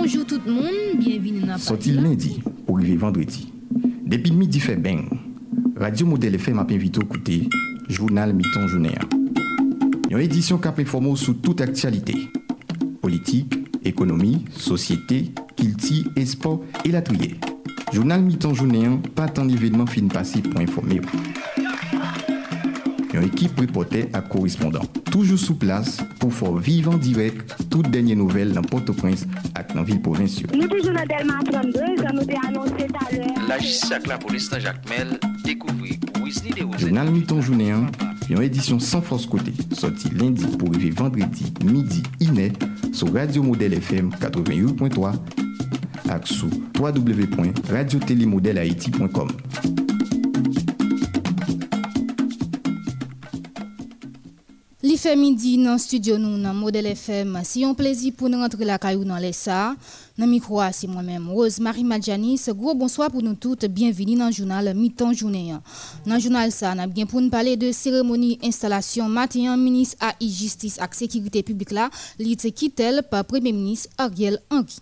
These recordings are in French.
bonjour tout le monde, bienvenue dans Sorti lundi pour arriver vendredi? Depuis midi fait bang, Radio Modèle FM a invité à écouter Journal Mi-temps Journée. Une édition qui a informé sur toute actualité. Politique, économie, société, culture et sport et la trier. Journal Mi-temps Journée, pas tant d'événements fin passé pour informer. Une équipe reporter à correspondant. Toujours sous place pour faire vivre en direct toutes dernières nouvelles dans Port-au-Prince ak nan vil provinsyon. Nou toujou nan Delman 32, jan nou te anonsi talè. La jisisak la polis nan Jacmel, dekouvri pou Wisni de Ozen. Jounal Miton Jounéan, yon edisyon san fos kote, soti lendi pou rive vendredi, midi, inè, sou Radio Model FM 88.3 ak sou www.radiotelemodelaiti.com. fait midi dans studio nous dans Modèle FM. Si un plaisir pour nous rentrer la caillou dans les ça. Dans micro c'est moi-même Rose Marie Madjani. Gros bonsoir pour nous toutes. Bienvenue dans le journal mi-temps journée. Dans le journal ça, on bien pour nous parler de cérémonie installation matin ministre AI justice et sécurité publique là, li quitté par premier ministre Ariel Henry.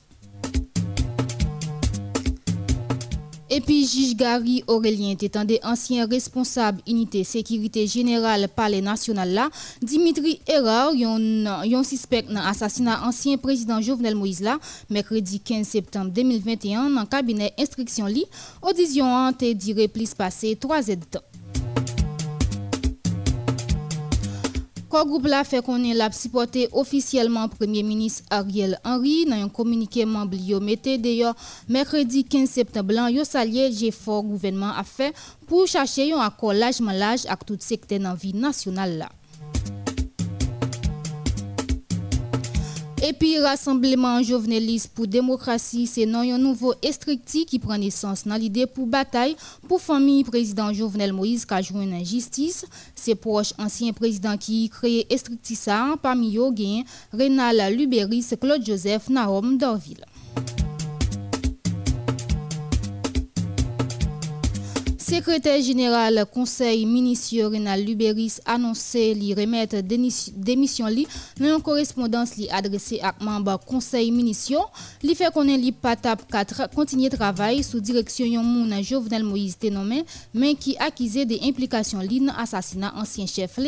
Et puis, juge Gary Aurélien, étant des anciens responsables unité sécurité générale palais national là, Dimitri Erard, yon suspect dans l'assassinat ancien président Jovenel Moïse là, mercredi 15 septembre 2021 dans le cabinet instruction li, audition a été duré plus passé 3 heures de Corps groupe la fait connaître l'a supporté officiellement Premier ministre Ariel Henry dans un communiqué membre mette d'ailleurs mercredi 15 septembre yo salué l'effort gouvernement a fait pour chercher un accord largement large avec tout secteur dans vie nationale là. Et puis, rassemblement joveneliste pour démocratie, c'est non un nouveau estricti qui prend naissance dans l'idée pour bataille pour famille président Jovenel Moïse qui a joué une justice. C'est proche ancien président qui créé estricti ça parmi eux Renal Luberis, Claude Joseph, Nahom Dorville. Secrétaire général Conseil ministre Renal Luberis annoncé li remettre démission li dans une correspondance li adressée à membre Conseil ministre li fait connaître li patap 4 continuer travail sous direction yon moun Jovenel Moïse nommé mais qui accusé des implications li dans assassinat ancien chef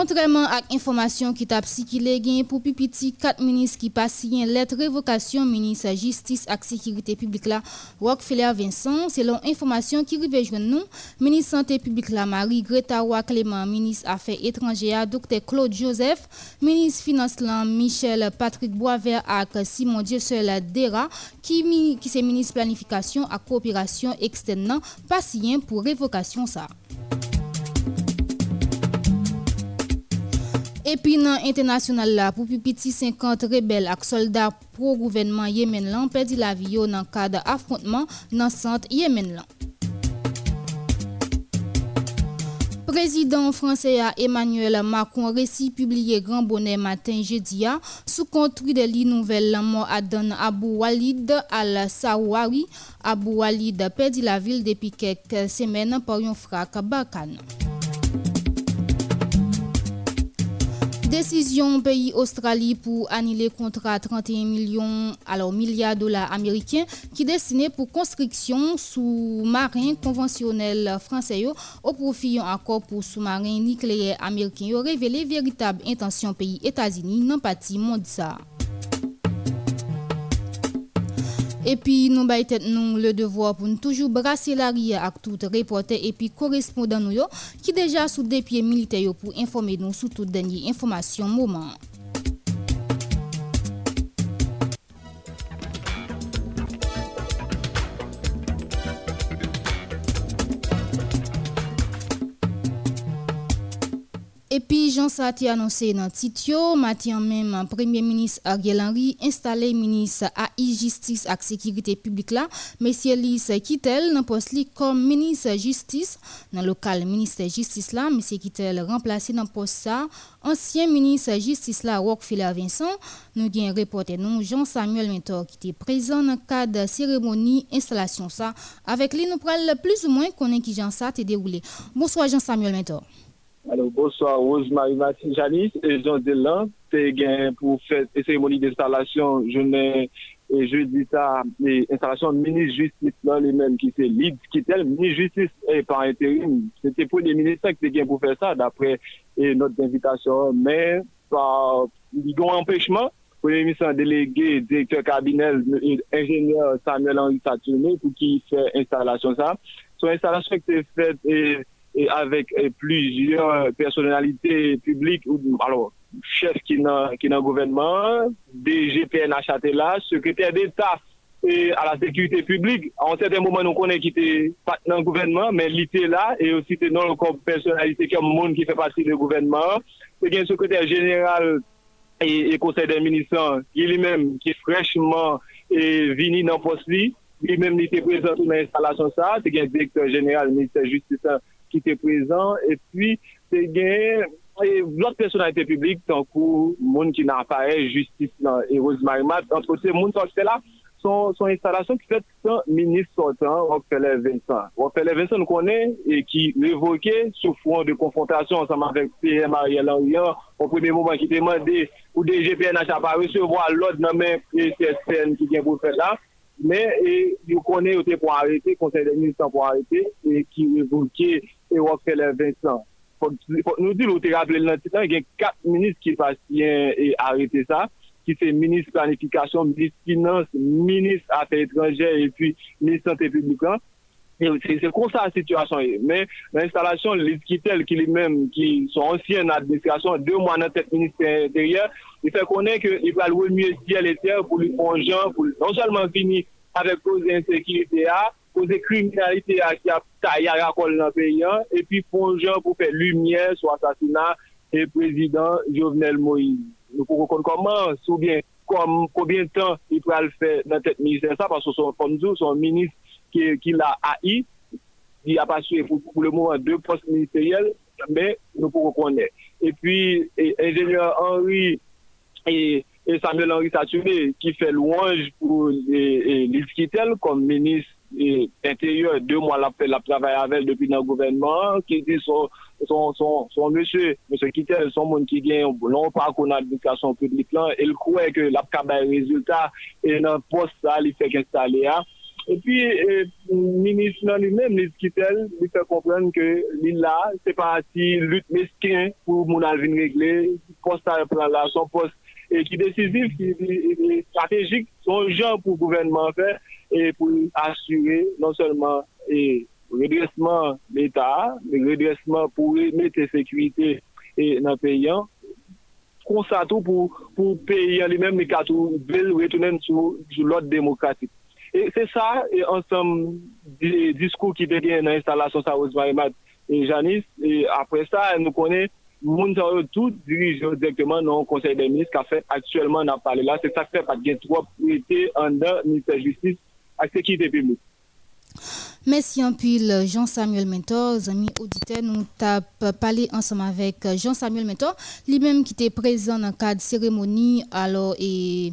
l'État. Contrairement à l'information qui t'a circulé gain pour pipiti quatre ministres qui passent une lettre révocation ministre justice et sécurité publique là Rockefeller Vincent selon information qui arrive joindre nous ministre santé publique la Marie Greta Clément ministre affaires étrangères Dr Claude Joseph ministre finance Michel Patrick Boisvert et Simon Dieuseul Dera qui qui c'est ministre planification et coopération externe patient pour révocation ça Et Epi nan internasyonal la, pou pipiti 50 rebel ak soldat pro-gouvenman Yemen lan pedi la viyo nan kade afrontman nan sant Yemen lan. Prezident franse a Emmanuel Macron resi publiye gran bonen matin jedia sou kontri de li nouvel la mò adan Abou Walid al Sawari. Abou Walid pedi la vil depi kek semen par yon frak bakan. Décision pays Australie pour annuler contrat 31 millions alors milliards de dollars américains qui destiné pour construction sous-marin conventionnel français au profit d'un accord pour sous-marin nucléaire américain révélé véritable intention pays États-Unis dans partie Epi nou bay tet nou le devwa pou nou toujou brase la ria ak tout reporter epi korespondan nou yo ki deja sou depye milite yo pou informe nou sou tout denye informasyon mouman. Et puis, Jean Sati a annoncé dans le titre, matin même, Premier ministre Ariel Henry installé ministre AI Justice et Sécurité publique là, Monsieur Lys Kittel dans poste comme ministre Justice. Dans le local ministre Justice là, Monsieur Kittel remplacé dans poste ça, ancien ministre Justice là, Rockefeller Vincent, nous avons reporté nous Jean-Samuel Mentor qui était présent dans le cadre de cérémonie installation ça, avec lui nous prenons plus ou moins qu'on qui Jean Sati déroulé. Bonsoir Jean-Samuel Mentor. Alors, bonsoir, Rosemary Martin Janis et Jean Delan. C'est pour faire une cérémonie d'installation, je n'ai et je dis ça, les installations de ministre justice là, les mêmes qui c'est lead, qui tel ministre justice et par intérim. C'était pour les ministres qui étaient pour faire ça, d'après notre invitation. Mais, par, il y a un empêchement, pour les ministres délégués, directeur cabinet, ingénieur Samuel Henri Saturné, pour qui fait installation ça. Son installation qui est faite et, et avec et plusieurs personnalités publiques, alors chef qui n'a le gouvernement, DGPNH à là, secrétaire d'État à la sécurité publique. En certain moment, nous connaissons qu'il était pas dans le gouvernement, mais l'ité là, et aussi était non comme personnalité, comme monde qui fait partie du gouvernement. C'est un secrétaire général et, et conseil des ministres, qui lui-même, qui est fraîchement et vini dans le poste, lui-même, il était présent dans l'installation ça, c'est un directeur général, ministère de justice, ki te prezant, et puis te gen blot personalite publik tan kou moun ki nan apare justice nan Eros Marimat, an kote moun tan kote la, son, son instalasyon ki fet san minis sotan Rockefeller Vincent. Rockefeller Vincent nou konen e ki revoke sou fouan de konfrontasyon ansanman vek P.M. Ariel Henrien, an premi mouman ki teman de ou de GPNH apare se vwa lod nan men PCSPN ki gen pou fet la, men e, yo konen yo te pou arete, konsey de ministran pou arete, e ki revoke e Rockefeller Vincent. Fok nou di nou te rappele nan titan, gen 4 minis ki pasyen e arete sa, ki se minis planifikasyon, minis finance, minis afe etranje, e pi minis sante publikan. Se kon sa situasyon e. Men, nan instalasyon, lis ki tel ki li men, ki son ansyen administrasyon, 2 mwa nan tet minis teryen, li fe konen ke li pral wè mye siel et ter pou li ponjan, pou non salman fini avek kouz ensekirite a, koze kriminalite a ki ap taya rakol nan peyan, epi ponjan pou fe lumiye sou asasina e prezident Jovenel Moïse. Nou pou kon koman, sou bien, kom, koubyen tan i pral fe nan tet minister sa, pasou son komzou, son minis ki, ki la AI, di ap asye pou, pou le mouan de post ministeriel, men nou pou kon konen. Epi, enjeneur Henri e... et Samuel Henri Saturé qui fait louange pour l'Iskitel comme ministre E intérieur, deux mois la, la travail avec depuis dans le gouvernement, qui dit son, son, son, son monsieur, monsieur Kittel, son monde qui gagne un long parcours dans l'administration publique là, il croit que la résultat et dans poste ça, il fait qu'installer et puis, euh, ministre euh, lui-même, ministre Kittel, lui fait comprendre que l'île là, c'est pas si lutte mesquin pour mon avis régler, poste à prendre là, son poste, et qui décisif, qui, stratégique, son jan pou gouvenman fè e pou asyre non selman e redresman l'Etat, redresman pou remete sekwite nan peyan, konsa tou pou, pou peyan li menm li katou bel retounen sou, sou lot demokratik. E se sa, ansam diskou ki te gen nan instalasyon sa Osman Emad e Janis, e apre sa, nou konen ça, nous connaissons moun tout dirige directement dans le Conseil des ministres qui a fait actuellement dans parlé là. C'est ça qui fait parce qu'il y trop été en ministère de justice à sécurité publique. Merci en pile Jean-Samuel Mentor, amis auditeurs, nous avons parlé ensemble avec Jean-Samuel Mentor, lui-même qui était présent dans le cadre de cérémonie alors et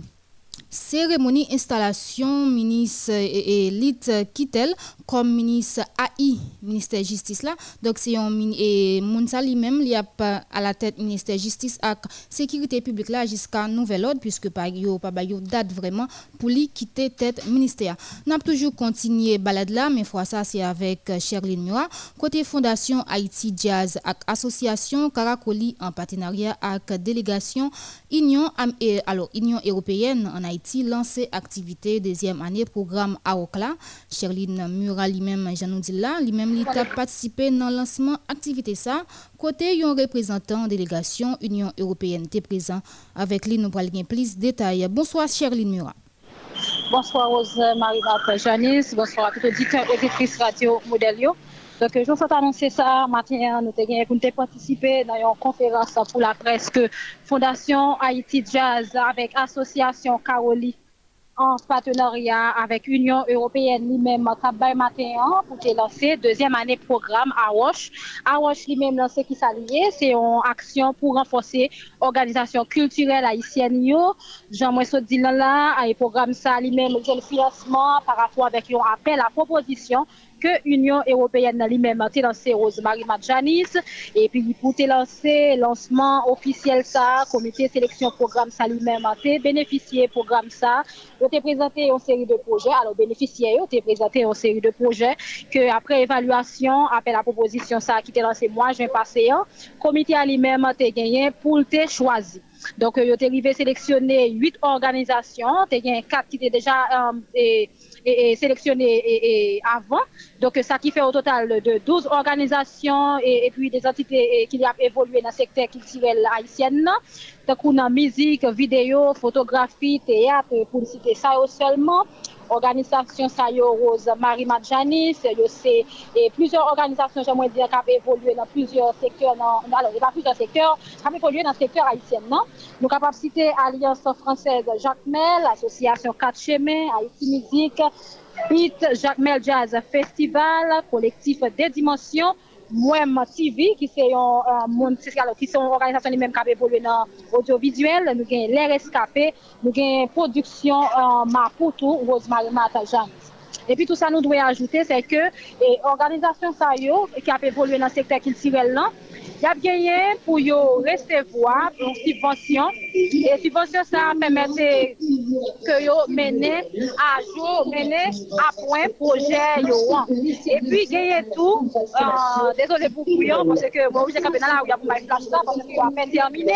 cérémonie installation ministre élite Kittel comme ministre AI ministère justice là. Donc c'est un et Mounsa lui-même il a à la tête ministère justice et sécurité publique là jusqu'à nouvel ordre puisque pas yo pas yo date vraiment pour lui quitter tête ministère. N'a toujours continué balade là mais fois ça c'est avec Sherline Mura côté fondation Haïti Jazz et association Caracoli en partenariat avec délégation Union alors Union européenne en Haïti Haïti lancé activité deuxième année programme AOCLA. Sherline Mural lui-même, Janou là, lui-même il a participé dans le lancement activité ça. Côté un représentant délégation Union européenne était présent avec lui nous parlons plus de détails. Bonsoir Sherline Mural. Bonsoir Rose Marie-Marthe Janice, bonsoir à tous les auditeurs et radio Modelio. Donc, je vous annoncer ça matin, nous avons participé dans une conférence pour la presse que Fondation Haïti Jazz avec Association Caroli en partenariat avec Union européenne lui-même Cabay matin pour lancer deuxième année programme. À Roche lui-même lancé qui s'allie, c'est une action pour renforcer l'organisation culturelle haïtienne. Jean-Moïse dit là, un programme ça lui-même le financement par rapport avec un appel à proposition que l'Union européenne lui-même a lancé Rosemary Janice et puis pour te lancer lancement officiel ça, comité sélection programme ça lui-même a bénéficié programme ça, il a présenté une série de projets, alors bénéficiaire a présenté une série de projets que après évaluation, après la proposition ça qui était lancé moi, je vais passer, comité à lui-même a gagné pour te choisir. Donc, il a arrivé à sélectionner huit organisations. Il y a quatre qui déjà euh, sélectionnées avant. Donc, ça qui fait au total de 12 organisations et, puis des entités qui ont évolué dans le secteur culturel haïtien. Donc, on a musique, vidéo, photographie, théâtre, pour citer ça seulement organisation ça Rose Marie Madjanis, c'est plusieurs organisations j'aimerais dire qui ont évolué dans plusieurs secteurs dans alors pas plusieurs secteurs, qui ont évolué dans le secteur haïtien non? Nous capable citer Alliance française Jacques Mel, 4 chemins, Haïti Musique, Beat Jacques Mel Jazz Festival, collectif des dimensions Mwen TV, ki se yon uh, moun siskalo, ki se yon organizasyon li menm kabe evolwe nan audiovisuel, nou gen lè reskapè, nou gen produksyon uh, Mapoutou, Rosemary Matajan. E pi tout sa nou dwe ajoute, se ke e, organizasyon sa yo, ki ap evolwe nan sektè kiltirel lan, non, y a gagné pour recevoir une subvention. Et subvention, ça permet que yo mener à jour, mener à point projet. Et puis, gagné tout. Euh, désolé pour vous, parce que moi, j'ai capé dans la rue pour ma flash ça, parce que je à peine terminé.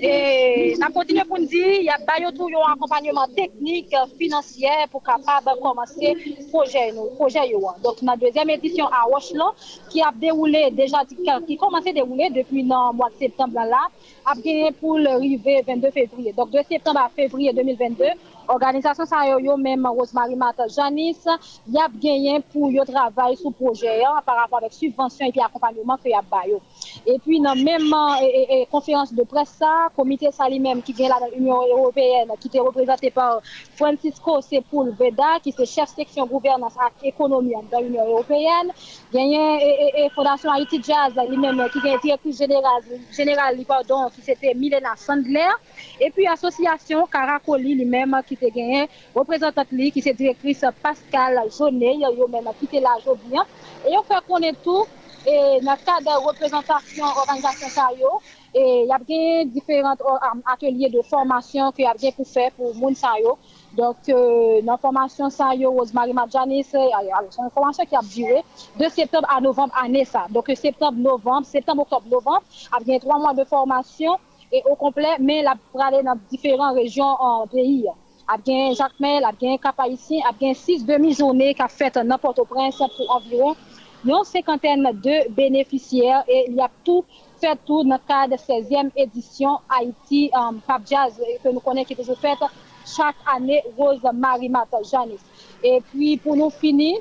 Et on continue pour nous dire, il y a tout un accompagnement technique, financier pour capable commencer projet. projet Donc, la deuxième édition à Washington, qui a déroulé déjà, qui déroulé depuis le mois de septembre là, a gagné pour le 22 février. Donc de septembre à février 2022, Organisation sa yo yo Rosemary Mata Janice, y a gagné pour yo travail sur projet hein, par rapport avec subvention et puis accompagnement que y a bayo. Et puis dans même et, conférence de presse ça, comité ça lui-même qui gagne dans l'Union européenne qui était représenté par Francisco Sepulveda qui est chef section gouvernance et économie dans l'Union européenne, gagné et, Fondation Haïti Jazz lui-même qui est directrice générale générale pardon qui c'était Milena Sandler et puis association Caracoli lui-même qui qui te gagné, représentante qui c'est directrice Pascal Jaunet, yo même qui là aujourd'hui. Et on fait connaître tout et dans le cadre de représentation organisation ça et il y a bien différents ateliers de formation qu'il y a bien pour faire pour moun sa Donc, euh, dans la formation ça Rosemary Madjanis, c'est une formation qui a duré de septembre à novembre année ça. Donc, septembre, novembre, septembre, octobre, novembre, il y a trois mois de formation et au complet, mais la pour aller dans différentes régions en a bien Jacques Mel, a bien Cap Haïtien, a bien six demi-journées qu'a fait n'importe Port-au-Prince pour environ une cinquantaine de bénéficiaires et il y a tout fait tout dans le cadre de 16e édition Haïti um, Pap Jazz nous connaissons qui est toujours faite chaque année Rose Marie Mata Janice. Et puis pour nous finir,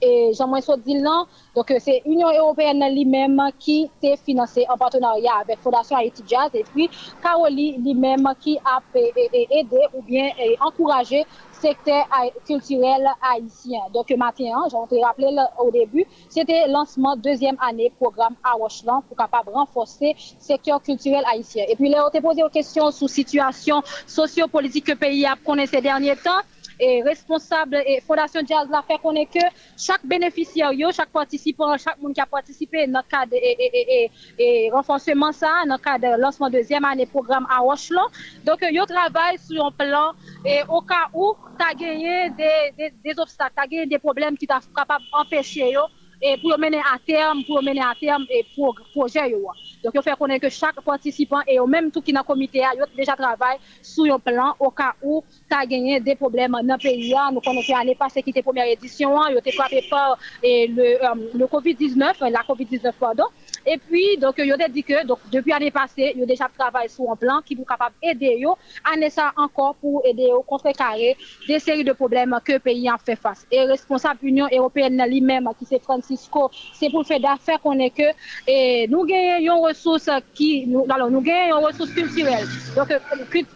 et Jean-Moïse là, donc c'est l'Union européenne lui-même qui s'est financé en partenariat avec Fondation Haïti Jazz et puis Caroli lui-même qui a aidé ou bien encouragé secteur culturel haïtien. Donc, matin, j'en ai rappelé au début, c'était lancement deuxième année programme à Rocheland pour capable renforcer secteur culturel haïtien. Et puis, là, on t'a posé une question sur situation sociopolitique que le pays a connu ces derniers temps et responsable et Fondation Jazz la fait connaître que chaque bénéficiaire, chaque participant, chaque monde qui a participé dans le cadre et, et, renforcement ça, dans le cadre de lancement deuxième année programme à Rocheland. Donc, yo travaille sur un plan et au cas où tu as gagné des, des, obstacles, tu as gagné des problèmes qui sont capables d'empêcher et pour mener à terme, pour mener à terme et pour projet. Donc, il faut connaître que chaque participant et même tout qui dans le comité a déjà travaillé sur un plan au cas où tu as gagné des problèmes dans le pays. Nous connaissons l'année passée qui était première édition, il a été frappé par le, euh, le COVID-19, la COVID-19, pardon. Et puis, donc, il a dit que donc, depuis l'année passée, il a déjà travaillé sur un plan qui vous capable d'aider, année ça encore pour aider au contrecarrer des séries de problèmes que le pays en fait face. Et responsable Union européenne lui-même, qui c'est Francisco, c'est pour faire d'affaires qu'on est que et nous gagnons ressources qui, nous, alors, nous gagnons ressources culturelles. Donc,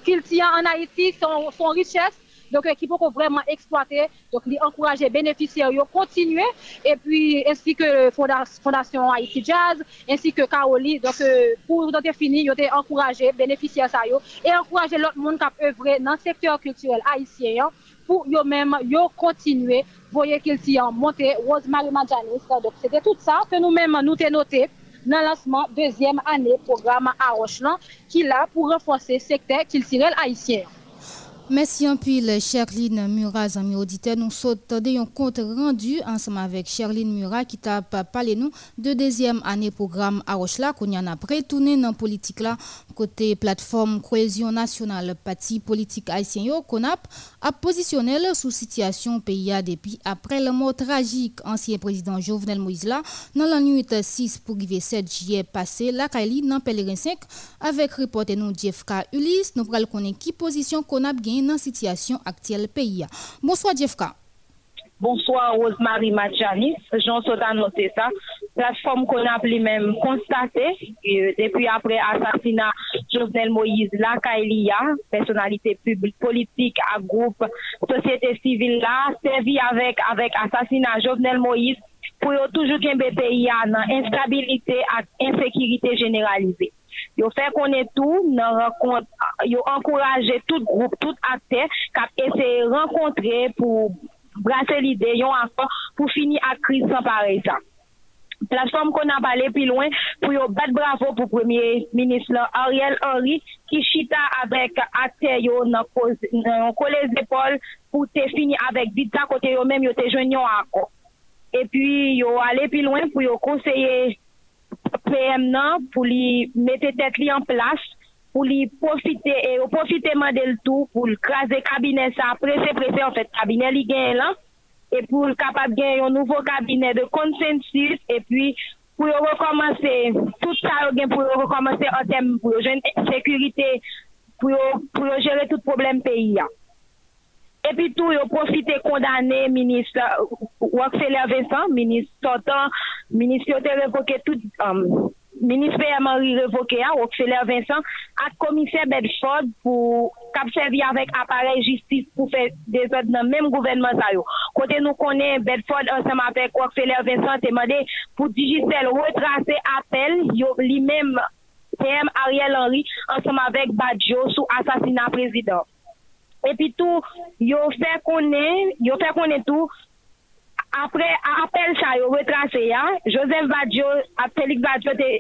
culture en Haïti, son richesse, donc qui peut vraiment exploiter, donc encourager bénéficiaires à continuer et puis ainsi que Fondation Haïti Jazz, ainsi que Kaoli. Donc euh, pour donc finir, ils ont encouragé bénéficiaires ça et encourager l'autre monde qui a œuvré dans le secteur culturel haïtien pour eux-mêmes continuer voyez qu'il s'y a monté Rosemary Madjanis. Donc, c'était tout ça que nous-mêmes nous t'ai noté dans le lancement deuxième année programme à Rocheland qui là pour renforcer le secteur culturel haïtien. Merci un peu, Cherline Murat, amis auditeurs. Nous sautons un compte rendu ensemble avec Cherline Murat qui t'a parlé nous de deuxième année programme à Rochela qu'on y en a prêt tourné dans politique là côté plateforme cohésion nationale parti politique haïtien yo qu'on a, positionné sous situation pays depuis après le mort tragique ancien président Jovenel Moïse là dans la nuit 6 pour 7 juillet passé la Kaili dans pèlerin 5 avec reporter nous JFK Ulysse nous pral connaître qui position qu'on a la situation actuelle pays. Bonsoir JFK. Bonsoir Rosemary Machanis, Jean Sotan noté ça. Plateforme qu'on a lui-même constaté depuis après assassinat Jovenel Moïse, la Kailia, personnalité publique, politique, à groupe, société civile là, servi avec, avec assassinat Jovenel Moïse pour toujours qu'un pays a instabilité et insécurité généralisée. Yo fè konen tou, nan renkont, yo ankoraje tout group, tout akte, kap ese renkontre pou brase lide yon anfan pou fini ak kriz san pare sa. Platform kon ap ale pi loin pou yo bat bravo pou Premier Ministre Ariel Henry ki chita avèk akte yo nan, koz, nan kole zepol pou te fini avèk bita kote yo mèm yo te jwen yon akon. E pi yo ale pi loin pou yo konseye PM nan pour lui mettre tête li en place pour lui profiter et profiter de tout pour craser cabinet ça pressé pressé en fait cabinet li gagne là et pour capable gagner un nouveau cabinet de consensus et puis pour recommencer tout ça pour recommencer en termes pour sécurité pour pour gérer tout problème pays et epi tou yo profite kondane ministre Wakselia Vincent, ministre Sotan, ministre yote revoke tout, um, ministre P.M.R.I. revoke a, Wakselia Vincent, ak komise Bedford pou kapsevi avèk aparel justice pou fè desod nan mèm gouvernement sa yo. Kote nou konè Bedford ansem avèk Wakselia Vincent temade pou digisel retrase apel yo li mèm P.M. Ariel Henry ansem avèk Badjo sou asasina prezident. epi tou yo fè konen, yo fè konen tou, apre apel sa yo retrase ya, Joseph Badjo, Félix Badjo te,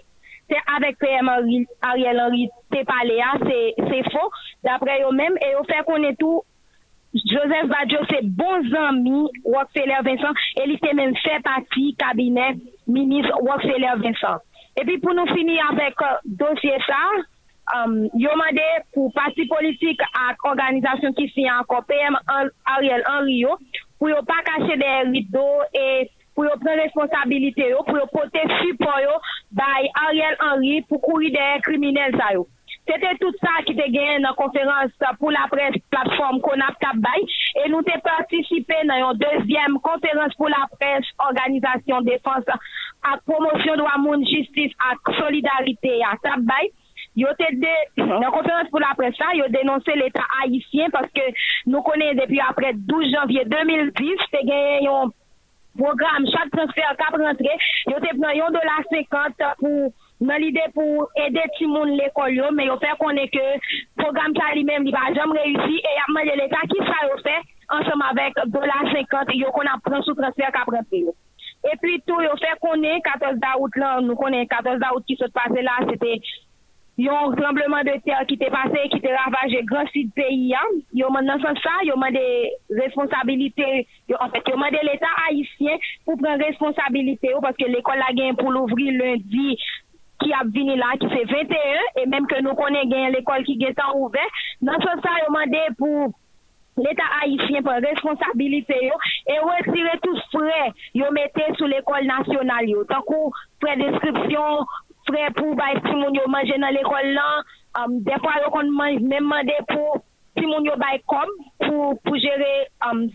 te avek PM Ariel Henry te pale ya, se, se fo, dapre yo men, e yo fè konen tou, Joseph Badjo se bon zami Rockefeller Vincent, e li te men fè pati kabinet minis Rockefeller Vincent. Epi pou nou fini avek euh, dosye sa, Um, yo mande pou pati politik ak organizasyon ki si an kopem Ariel Henry yo pou yo pa kache de rido e pou yo pren responsabilite yo, pou yo pote support yo bay Ariel Henry pou kouri de kriminel sa yo. Sete tout sa ki te gen nan konferans pou la pres platform kon ap tap bay e nou te partisipe nan yon dezyem konferans pou la pres organizasyon defanse ak promosyon do amoun justice ak solidarite ya tap bay yo te de, dans conférence pour la presse, yo dénoncé l'État haïtien parce que nous connaissons depuis après 12 janvier 2010, te gagné un programme, chaque transfert cap rentré, yo te pris un dollar 50 pour dans l'idée pour aider tout le monde l'école, mais yo fait qu'on est que programme ça lui-même, il va jamais réussi et y a demandé l'État qui ça yo fait ensemble avec dollar 50 yo qu'on a pris sous transfert cap rentré. Et puis tout, yo fait qu'on est 14 août là, nous connaissons 14 août qui s'est passé là, c'était yon trembleman de ter ki te pase, ki te ravaje gran sud peyi an, yon man nan san sa, yon man de responsabilite, yon, en fait, yon man de l'Etat haisyen pou pren responsabilite yo, paske l'ekol la gen pou l'ouvri lundi ki ap vini la, ki se 21, e menm ke nou konen gen l'ekol ki gen tan ouve, nan san sa yon man de pou l'Etat haisyen pou responsabilite yo, e wesire tout fre, yon mette sou l'ekol nasyonal yo, tankou predeskripsyon, fre pou bay si moun yo manje nan l'ekol lan, um, depa yo kon manje menman de pou si moun yo bay kom pou, pou jere um,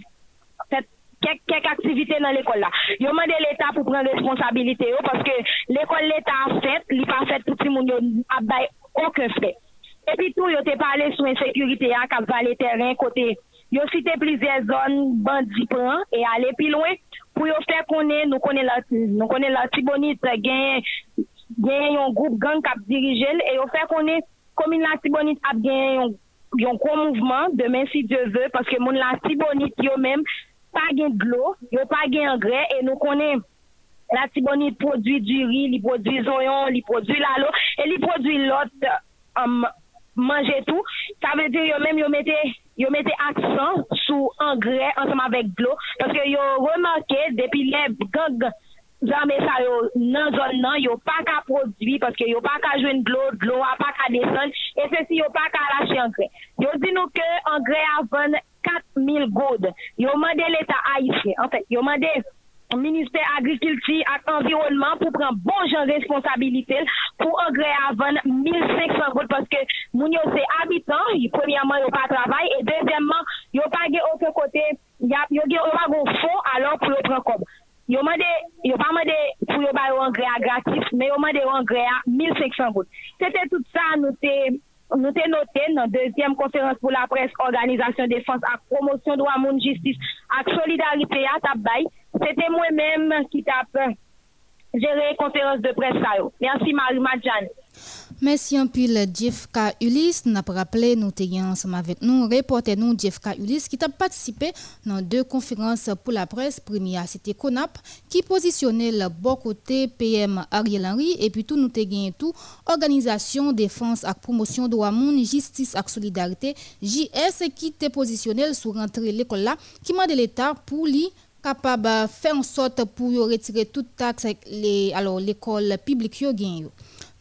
fet, kek, kek aktivite nan l'ekol la. Yo manje l'Etat pou pren responsabilite yo, paske l'ekol l'Etat fet, li pa fet pou si moun yo ap bay okon fre. Epi tou yo te pale sou ensekurite ya, kap vale teren kote, yo site plize zon bandi pran, e ale pi loin, pou yo fè konen, nou konen la, nou konen la tibonit gen, gen yon group gang kap dirijel, e yo fè konen komin la tibonit ap gen yon, yon kon mouvman, demen si Diyo vè, paske moun la tibonit yo men, pa gen glou, yo pa gen angre, e nou konen la tibonit prodwi du ri, li prodwi zoyon, li prodwi lalo, e li prodwi lot um, manje tou, sa vè di yo men yo mette, yo mette aksan sou angre ansam avèk glou, paske yo remanke depi le gang zanme sa yo nan zon nan, yo pa ka produit, paske yo pa ka jwen glo, glo a pa ka desen, et se si yo pa ka lache engrais. Yo di nou ke engrais avan 4000 goud. Yo mande l'Etat haïtien. En fait, yo mande Ministère Agriculture ak Environnement pou pran bon jan responsabilité pou engrais avan 1500 goud parce que moun yo se habitant, premièrement yo pa travay, et deuxièmement, yo pa ge autre kote, yo yo pa go fond alors pou yo pran kob. yo mande, yo pa mande pou yo bay rangre a gratis, men yo mande rangre a 1500 gout. Tete tout sa nou te, nou te note nan dezyem konferans pou la pres, organizasyon defans ak promosyon do amoun jistis, ak solidarite ya tap bay, tete mwen menm ki tap euh, jere konferans de pres sa yo. Mersi Marie Madjane. Merci un pile Jeff K. Ulysse. N'a pas rappelé, nous ensemble avec nous, reporter nous Jeff K. Ulysse qui a participé dans deux conférences pour la presse. Première, c'était CONAP qui positionnait le bon côté PM Ariel Henry et puis tout nous avons tout Organisation Défense et Promotion de monde, Justice et Solidarité, JS qui était positionné sur rentrée l'école là qui m'a de l'État pour lui capable faire en sorte pour retirer toute taxe les alors l'école publique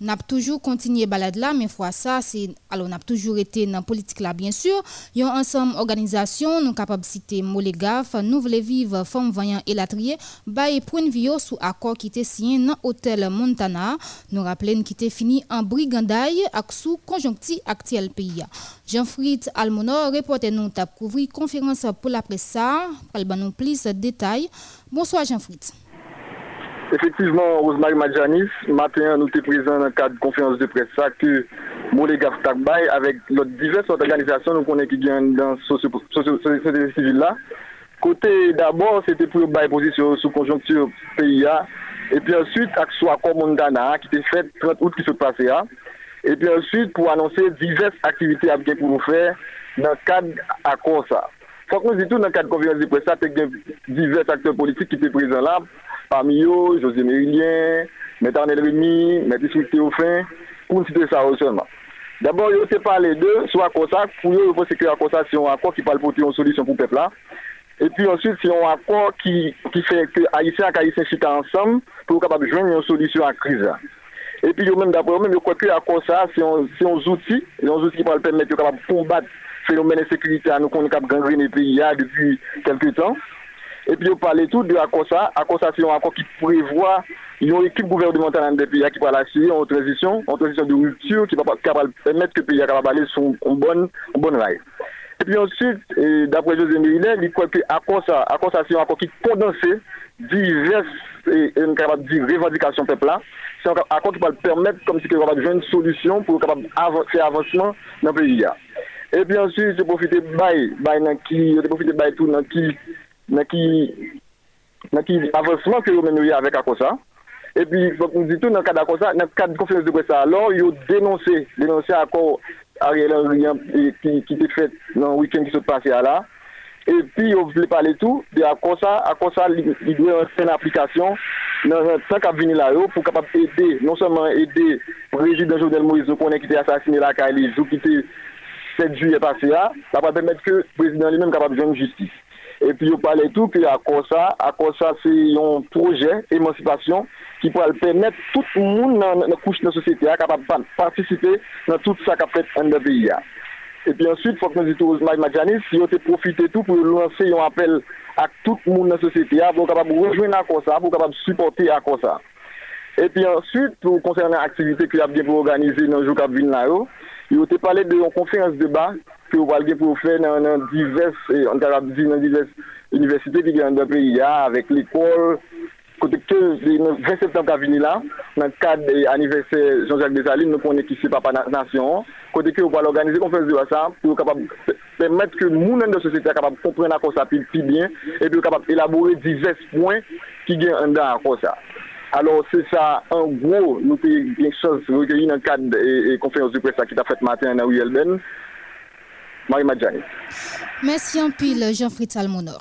n'a toujours continué balade là mais fois ça c'est alors n'a toujours été dans politique là bien sûr. Yon ensemble organisation nous capable citer Molegaf Nouvelle Vive Femme Voyant et Latrier bail point vio sous accord qui était signé dans hôtel Montana. Nous rappelons qui était fini en brigandaille ak sous conjoncti actuel pays. Jean-Fritz Almonor reporter nous t'a couvrir conférence pour la presse ça. Pour nous plus de détails. Bonsoir Jean-Fritz Effectivement, Rosemary Madjanis, matin, nous étions présents dans le cadre de conférence de presse que Takbay, avec diverses organisations nous connaissons qui viennent dans la société civile là. Côté d'abord, c'était pour bailler position sous conjoncture PIA. Et puis ensuite, soit accord Mondana qui était fait 30 août qui se passait là. Et puis ensuite, pour annoncer diverses activités à pour nous faire dans le cadre accord ça. Faut que nous disions dans le cadre de conférence de presse divers acteurs politiques qui étaient présents là Parmi eux, José Mérilien, M. Arnel Rémy, M. Théophane, pour ne citer ça seulement. D'abord, il faut parler d'eux, soit à ça, pour eux, il faut que c'est un accord qui parle pour une solution pour le peuple. Et puis ensuite, c'est un accord qui, qui fait que Haïtiens et Haïtiens chita ensemble pour capable joindre une solution à la crise. Et puis, même d'après même, je crois que l'accord c'est un, un outil, un outil qui va permettre de combattre le phénomène de sécurité à nous qu'on est capable de gangréner le pays depuis quelques temps. Et puis, on parlait tout de ACOSA. ACOSA, c'est un accord qui prévoit une équipe gouvernementale des pays qui va l'assurer en transition, en transition de rupture, qui va permettre que le pays va aller sur bonne, bonne rail. Et puis ensuite, d'après José Mérillet, il croit que ACOSA, c'est un accord qui condense diverses et, revendications peuple là. C'est un accord qui va permettre, comme si il va une solution pour faire avancement dans le pays. Et puis ensuite, je profite de bail, je profite de tout dans qui ki avansman ke yo menouye avek akosa. E pi, nou di tou nan kad akosa, nan kad konferens de kwesa, lor yo denonse, denonse akor Ariel Henry ki te fet nan wikend ki se pase a la. E pi, yo vle pale tou, de akosa, akosa li dwe an sen aplikasyon nan san kap vini la yo pou kapap ede, non ede rejit dan Jodel Moïse konen ki te asasine la ka li jou ki te 7 juye pase a, sa pa bemet ke prezident li men kapap joun justice. Et puis, on parlait tout que à à ça, c'est un projet d'émancipation qui pourrait permettre tout le monde dans la couche de la société à capable participer dans tout ça qu'a fait un pays. Et puis ensuite, il faut que nous disions aux Madjanis, si on profité tout pour lancer un appel à tout le monde dans la société pour capable rejoindre à ça, pour capable supporter à ça. Et puis ensuite, pour concerner l'activité qu'il a bien pour organiser dans le jour qui là, il a parlé de conférence de débat que vous pour faire dans diverses, dans diverses universités qui dans le pays, avec l'école. Côté que le 20 septembre qui là, dans le cadre de l'anniversaire Jean-Jacques Desalines, nous prenons qui Papa Nation. Côté que vous allez organiser conférence de ça pour permettre que gens de la société capable de comprendre quoi ça bien et puis capable d'élaborer divers points qui sont dans ça. Alors, c'est ça, en gros, nous avons une chose recueillie dans le cadre conférence de presse qui a fait matin dans Marie Madjani. Merci en pile, Jean-Fritz Almonor.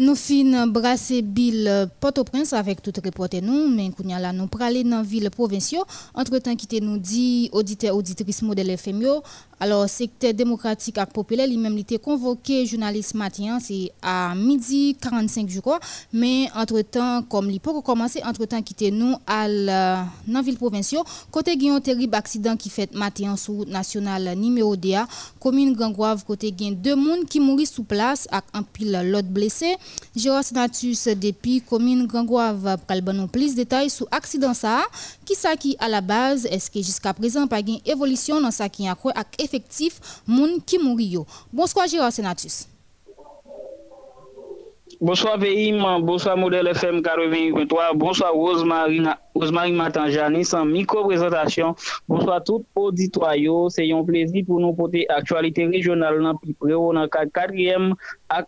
Nous finissons brasser Bill Port-au-Prince avec tout reporter nous, mais nous praler dans ville provinciale. Entre-temps, qui nous dit auditeur auditrice modèle FMO, alors secteur démocratique et populaire, lui-même était convoqué journaliste matin, c'est à midi 45 je crois, mais entre-temps comme il peut commencer entre-temps quitter nous à la ville provinciale, côté il terrible accident qui fait matin sur national numéro DA, commune Gangoave côté gain deux personnes qui mourent sous place avec un pile l'autre blessé. Géros Natus depuis commune pral ban plus de détails sur accident ça. Qui ça qui à la base est-ce que jusqu'à présent pas gain évolution dans ça qui a quoi effectif moun mouri Bonsoir Géros Natus. Bonsoir Veim, bonsoir Modèle FM 88.3, bonsoir Rosemary, Rosemary Matanjani, sans micro-présentation. Bonsoir tout auditoire. C'est un plaisir pour nous porter actualité régionale dans plus près. On a quatrième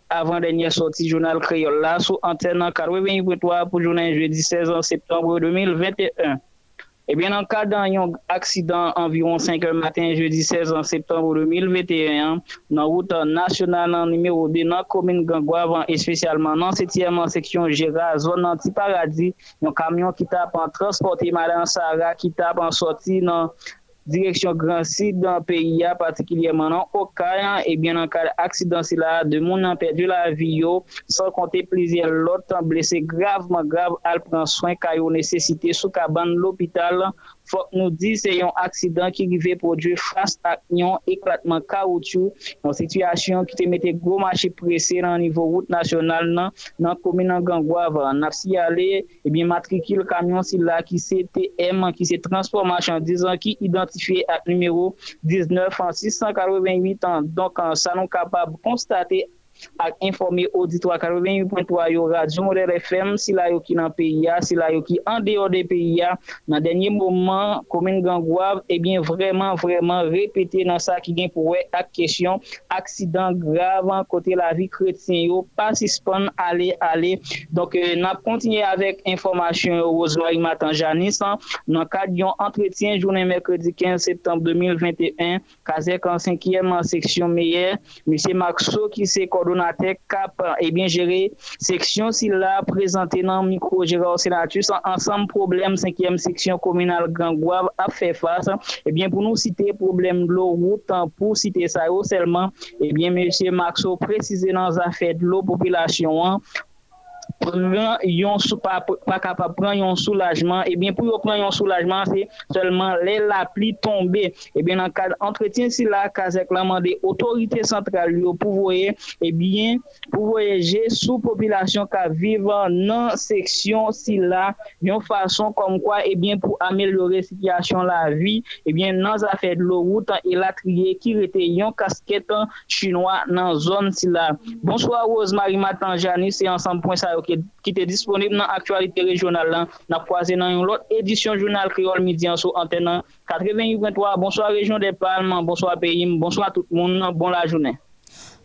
avant-dernière sortie journal créole là sous antenne 88.3 pour journée jeudi 16 septembre 2021. Eh Ebyen an ka dan yon aksidan environ 5 an matin jeudi 16 an septembre 2021 nan routan nasyonal nan nimeyo 2 nan komine Gangouavan espesyalman nan 7e an seksyon Jera zon nan ti paradis yon kamyon ki tap an transporte madan Sahara ki tap an soti nan direction Grand Sud dans le pays, particulièrement dans Okaï, et bien en cas d'accident, là, de monde a perdu la vie, sans compter plusieurs autres blessés gravement graves, à prendre soin car ont nécessité sous cabane l'hôpital Fok nou di se yon aksidan ki rive prodwe fas tak yon eklatman kaoutchou yon situasyon ki te mette gwo machi prese nan nivou route nasyonal nan nan komi nan gangwa avan. Nap si yale, ebi matrikil kamyon si la ki se TM ki se transformasyon dizan ki identifiye ak numero 19 an 648 an. Donk an sa nou kapab konstate ak informe auditwa 88.3 yo radyon model FM sila yo ki nan PIA, sila yo ki an deyo de PIA nan denye mouman komine gangouav ebyen eh vreman vreman repete nan sa ki gen pou we ak kesyon aksidan gravan kote la vi kretien yo pasispan ale ale donk euh, nan kontinye avek informasyon yo ozwa yi matan janisan nan kad yon entretien jounen mekredi 15 septembre 2021 kazek an 5e an seksyon meye Mise Maxo ki se kodo donateur cap et eh bien gérer section s'il a présenté dans micro Gérard Sénatus ensemble problème cinquième section communale Gangouave a fait face. Et eh bien pour nous citer problème de l'eau route pour citer ça seulement et eh bien monsieur Maxo préciser dans affaire de l'eau population pran yon sou pa, pa kapab pran yon soulajman, ebyen eh pou yo pran yon soulajman, se selman le la pli tombe, ebyen an kade entretien si la kazek eh la mande otorite sentral yo pou voye, ebyen pou voyeje sou popilasyon ka vive nan seksyon si la, yon fason kom kwa ebyen pou amelyore sityasyon la vi, ebyen nan zafè de lo woutan e la triye ki rete yon kasketan chinois nan zon si la. Bonsoir Rosemary Matanjani, se ansan pon sa yo ki ki te disponib nan aktualite rejonal lan, nan kwaze nan yon lot edisyon jounal kriol midyan sou anten nan 88.3. Bonsoir rejon de Palman, bonsoir Peyim, bonsoir tout moun, bon la jounen.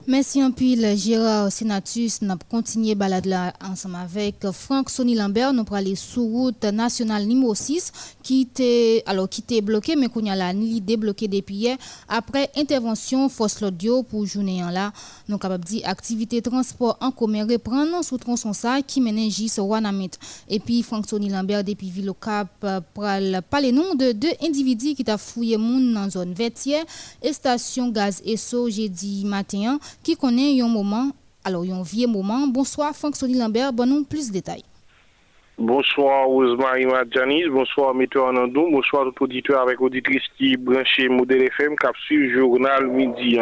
Mersi anpil Gérard Senatus nan kontinye balad la ansam avek Frank Sonny Lambert nou prale sou route nasyonal nimo 6 qui était alors qui bloqué mais qu'on a la débloqué depuis hier après intervention force l'audio pour journée là. Nous capable dire activité transport en commun reprendre sous tronçon ça qui mène sur Wanamit. Et puis Franck Sonny Lambert depuis Ville Cap pral parler nom de deux individus qui t'a fouillé moun dans zone vertière et station gaz ESSO jeudi matin qui connaît un moment, alors un vieux moment. Bonsoir Franck Sony Lambert, bon plus de détails. Bonsoir Rosemary Madjanis, bonsoir Météo Anandou, bonsoir tout auditeur avec auditrice qui branché Modèle FM cap sur journal midi.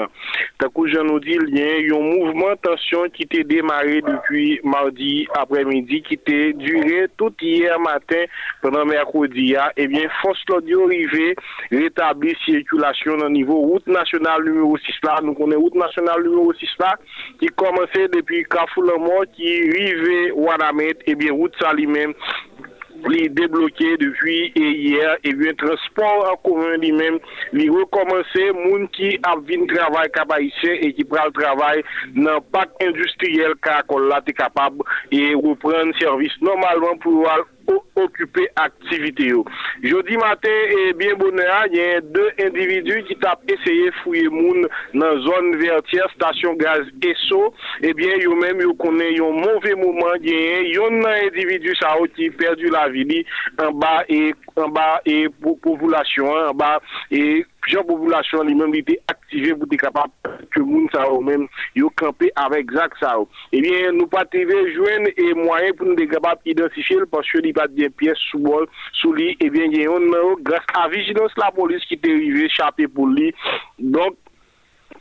D'un coup, je nous dis, il y a un mouvement tension qui était démarré depuis mardi après-midi, qui était duré tout hier matin pendant mercredi. Eh bien, force l'audio arrivé, rétablir circulation au niveau route nationale numéro 6 là. Nous connaissons route nationale numéro 6 là, qui commençait depuis mort qui arrivait Wanamet, eh bien, route Salimé li débloqué depuis hier et bien transport en commun lui-même li recommencer moun qui a travail haïtien et qui prend le travail dans parc industriel car là capable et reprendre service normalement pour occuper activité. Jeudi matin, et bien bonheur, il y a deux individus qui ont essayé fouiller moun dans zone vertière, station gaz ESSO. Eh bien, yo même, connaît un mauvais moment, il y a un individu qui a perdu la vie en bas et en bas et population, en bas et plusieurs populations lui-même étaient activées pour être capable que moun ça même yo camper avec Zach ça. Eh bien, nous pas trouver joindre et moyen pour nous capable d'identifier parce que il pas de pièces sous bol sous lui eh bien il y a grâce à vigilance la police qui est arrivée échappé pour lui. Donc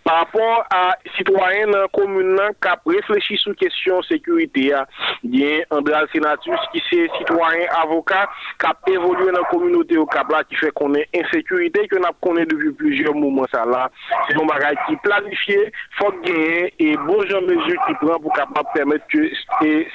Par rapport a sitwoyen nan komoun nan kap reflechi sou kesyon sekurite ya, gen Andral Senatus ki se sitwoyen avoka kap evolye nan komunote yo kap la ki fe konen insekurite ki yo nap konen devu plujer mouman sa la. Se yon bagay ki planifiye, fok genye e bon jan mezu ki pran pou kap ap permet ke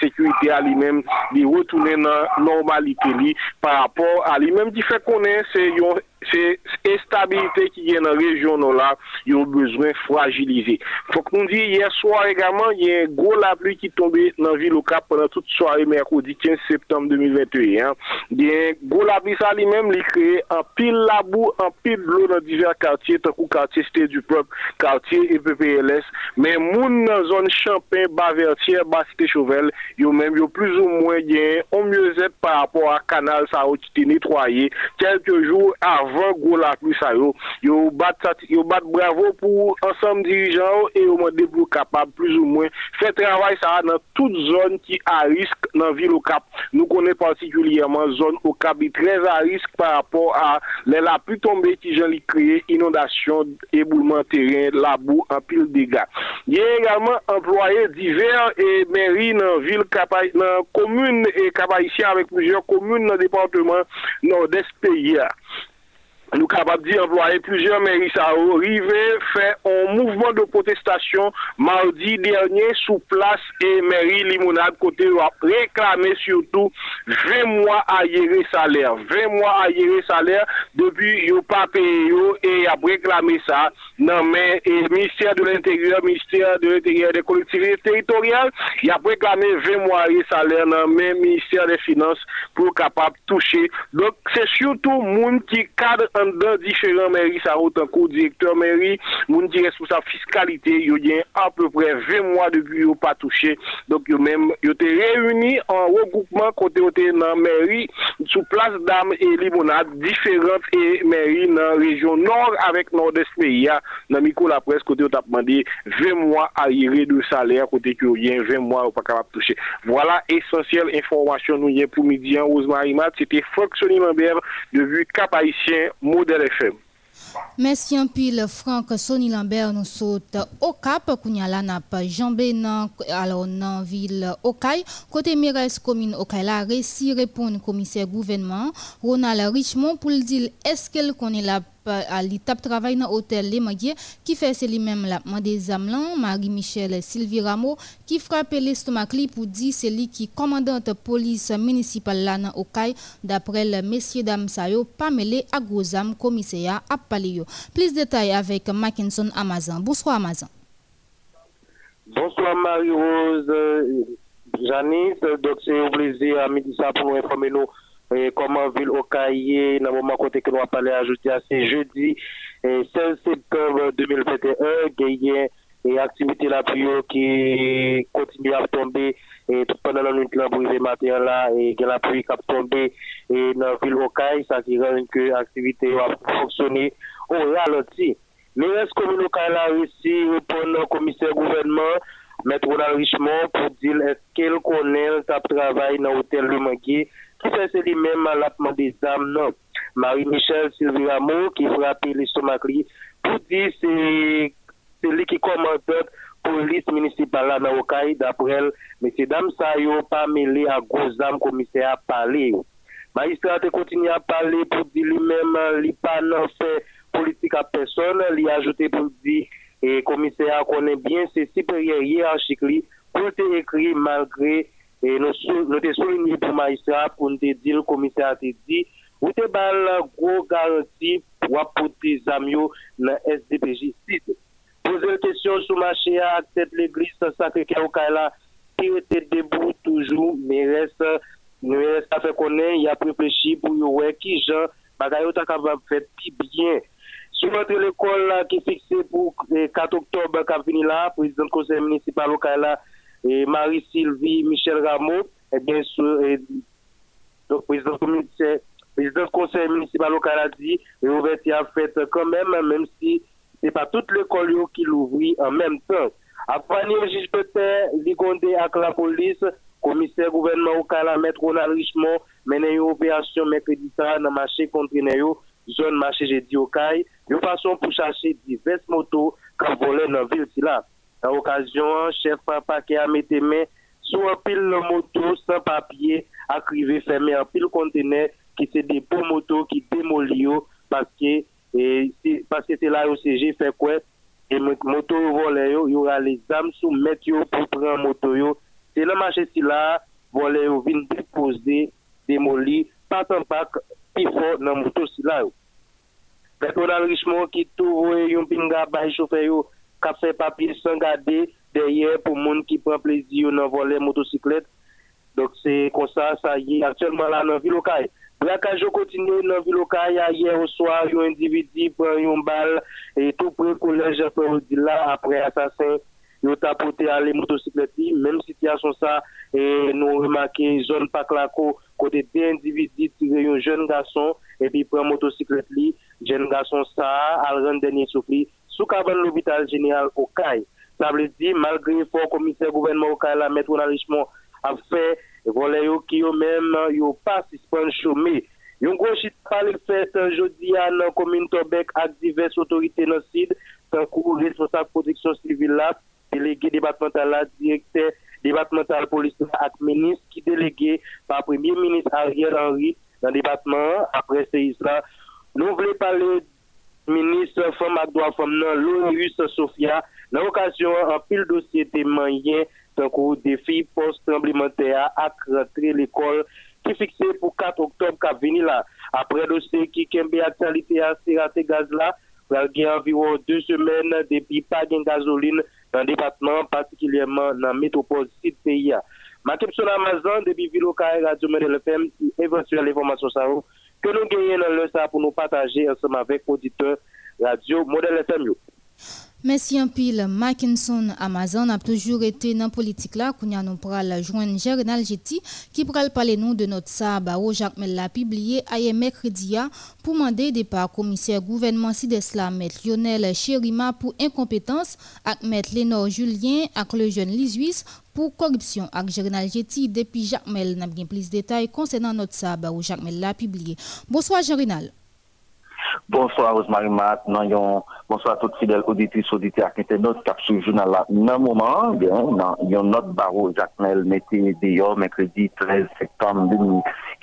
sekurite a li men li wotounen nan normalite li par rapport a li men ki fe konen se yon c'est stabilité qui est dans la région là, ils ont besoin de fragiliser. Faut que nous disions hier soir également, il y a un gros la pluie qui tombé dans la ville au Cap pendant toute soirée mercredi 15 septembre 2021. Il y a un gros la pluie ça lui-même, il crée un pile la boue, un pile de l'eau dans divers quartiers, tant que quartier Cité du Peuple, quartier et PPLS. Mais moun dans la zone Champagne, Bavertière, Bas Cité Chauvel, ils même yo plus ou moins bien, on mieux être par rapport à canal ça a été nettoyé quelques jours avant avant la pluie ça yo. Yo bat yo bat bravo pour ensemble dirigeants et au pour capable plus ou moins. Faire travail ça dans toute zone qui a risque dans ville au Cap. Nous connaissons particulièrement zone au Cap. Très à risque par rapport à la pluie tombée qui j'en créé inondation éboulement terrain la boue en pile dégâts. Il y a également employés divers et mairies dans ville Cap dans commune et Cap avec plusieurs communes dans le département nord-est pays nous capables d'y employer plusieurs mairies ça arrivé fait un mouvement de protestation mardi dernier sous place et mairie Limonade côté a réclamé surtout 20 mois à gérer salaire. 20 mois à gérer salaire depuis yo pas payé et a réclamé ça non mais ministère de l'intérieur ministère de l'intérieur des collectivités territoriales il a réclamé 20 mois à salaire dans le ministère des finances pour capable toucher. Donc c'est surtout monde qui cadre dans différents mairies, ça autant que directeur mairie, moun qui responsable fiscalité, yo gen près 20 mois depuis yo pas touché. Donc yo même yo été réunis en regroupement côté dans dans mairie sous place d'âme et limonade différentes et mairies dans région nord avec nord-est pays dans micro la presse côté on t'a demandé 20 mois arriérés de salaire côté que y 20 mois pas capable toucher. Voilà essentiel information nous y pour midi en Rosemary Mat, Franck Sonny Lambert de Cap Haïtien Merci un pile Franck Sonny Lambert nous saute au Cap Kounyala n'a pas jambé dans alors dans ville Okaï côté Mires commune Okaï la récit répond commissaire gouvernement Ronald Richmond pour dire est-ce qu'elle connaît la à l'étape travail dans l'hôtel Les Maguiers qui fait c'est lui-même la des Marie-Michel Sylvie Rameau qui frappe l'estomac pour dire c'est lui qui commandante police municipale là dans Okaï d'après le messieurs dames sayo pas mêlé à Gozam commissariat à Palio. Plus de détails avec Mackinson Amazon. Bonsoir Amazon. Bonsoir Marie-Rose, Janice, donc c'est un plaisir à midi pour nous informer nous et comment ville au cahier, dans le moment côté que nous avons parlé ajouter c'est jeudi 16 septembre 2021, gagné et activité la pluie qui continue à tomber et tout pendant la nuit le matin là et la pluie qui a tombé et dans ville au cahier, ça qui rend que l'activité a fonctionné au ralenti. Mais est-ce que nous avons réussi à répondre au commissaire gouvernement Maître Ronald Richemont pour dire est-ce qu'elle connaît le travail dans l'hôtel Le Manguier qui fait c'est lui-même à l'appement des âmes, non. Marie-Michel Sylvie Rameau qui frappe l'estomac pour dire c'est lui qui police municipale dans Okaï, d'après elle, mais ces dames ça yo pas mêlé à gros âmes commissaire parler. Magistrat continue à parler pour dire lui-même, lui pas fait politique à personne, lui ajouté pour dire et commissaire connaît bien ses supérieurs hiérarchiques pour te et nous nous souligné pour magistrat pour nous dire le commissaire a dit ou te bal gros garantie pour apporter zamio dans SDPJ 6 poser question sur marché à tête l'église sacré cœur au Kaila qui était debout toujours mais reste ça fait qu'on il y a réfléchi pour voir qui gens bagay yo ta capable faire plus bien. Sur notre l'école qui est fixée pour le 4 octobre qui venu là, président conseil municipal local là, et Marie-Sylvie Michel Rameau, et bien sûr, et, donc, président du conseil municipal local a dit, et ouverture a fait quand même, même si c'est pas toute l'école qui l'ouvre en même temps. Après, le juge peut-être, il avec la police, commissaire gouvernement au Kala, maître Ronald Richemont, mené une opération mercredi dans le marché conteneur, zone marché jeudi au Caille, de façon pour chercher diverses motos qui volé dans la ville. Dans l'occasion, chef paquet a mis des mains sur un pile de moto sans papier, à crivé fermé un pile conteneur qui c'est des pots motos qui démolissent parce que parce que c'est là au CG fait quoi? Et moto volé il y aura les âmes sous mettre pour prendre moto c'est le marché si là volé vient déposer démoli pas tant pas plus fort dans moto si là Ronald Richemont qui trouve un pinga bay chauffeur yo sans garder derrière pour monde qui prend plaisir dans voler motocyclette donc c'est comme ça ça y est actuellement là dans ville locale Braquage continue dans la ville locale. Hier au soir, un individu prend une balle et tout près du collège là après assassin. Il a porté à les motocyclettes. Même situation ça, et nous remarquons zone Paclaco, côté des individus tiré un jeune garçon et puis prend motocyclette. Jeune garçon ça, à le dernier souffle, sous cabane l'hôpital général au CAI. Ça veut dire, malgré fort commissaire gouvernement au CAI, la maître Richemont a fait voilà qui même yo pas suspend chômé yon gros chit parle fait jeudi à la commune Tobec avec diverses autorités dans sud tant que responsable protection civile là délégué départemental là directeur départemental police là ministre qui délégué par premier ministre Ariel Henry dans le département après c'est ça nous voulons parler ministre femme droit femme Louis Sofia dans l'occasion un pile dossier témoigné un défi post-tremblement de terre à rentrer l'école qui fixé pour 4 octobre qui venu là. Après dossier qui a actualité à raté gaz là, il y a environ deux semaines depuis pas de gasoline dans le département, particulièrement dans la métropole sud pays. Ma question Amazon depuis Villocaille, Radio Model FM, éventuelle information ça que nous gagnons dans le ça pour nous partager ensemble avec auditeurs Radio Model FM. Merci un pile. Mackinson Amazon a toujours été dans la politique là. Qu'on nous pral joindre Général Jetty qui pral parler de notre au Jacques l'a publié hier mercredi pour demander départ commissaire gouvernement Sidesla Maître Lionel Chérima pour incompétence avec Maître Lénore Julien avec le jeune Lisuis pour corruption avec Général Jetty depuis Jacques Mel n'a bien plus de détails concernant notre au Jacques l'a publié. Bonsoir Général. Bonsoir Rosemary Mat, nan yon, bonsoir tout fidèl auditris, auditris ak nete not kap soujou nan la nan mouman, yon not baro Jacquemelle mette deyo mekredi 13 septem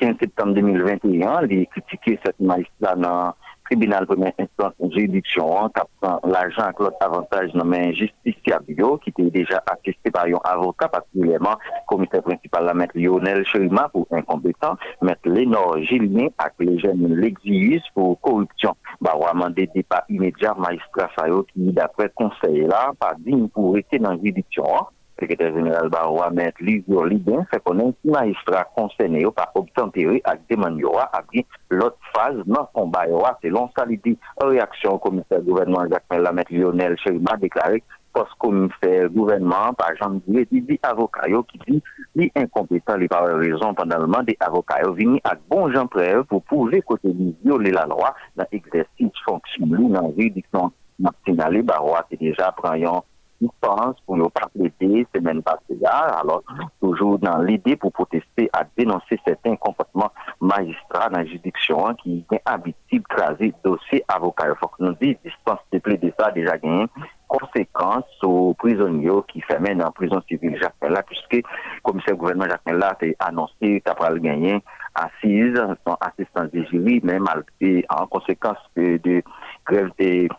15 septem 2021, li kritike set majisla nan tribunal première instance juridiction qui prend l'argent avec l'autre avantage dans main justiciable qui était déjà attesté par un avocat particulièrement commissaire principal la maître Lionel Cherima pour incompétent maître Lénore Gilien avec les jeunes l'exius pour corruption. Bah demandé départ immédiat magistrat Sayo qui d'après conseil là pas digne pour rester dans Sekretèr General Barwa Mèd Lizio Lidon fè konen ki magistra konsene yo pa obtempere ak deman yo a apri lot faz nan komba yo a selon salidi. An reaksyon komiser gouvernement Jacques Mèd Lionel Chérima deklare pos komiser gouvernement par Jean Diedi di avokayo ki di li inkompetan li par rezon pandanman de avokayo vini ak bon jan preve pou pouve kote li viole la loa nan eksersis fonksyon li nan ridiksyon. Martina Libarwa se deja pran yon pense pour ne pas plaider semaine passée alors toujours dans l'idée pour protester à dénoncer certains comportements magistrats dans la juridiction hein, qui ont habitué de craser dossier avocat. Il faut que nous disions, dispense de plaider ça déjà gagné conséquences aux prisonniers qui ferment dans la prison civile Jacques là puisque le commissaire gouvernement Jacques là a annoncé qu'il le gagner assise, son assistance de jury, même en conséquence de grève des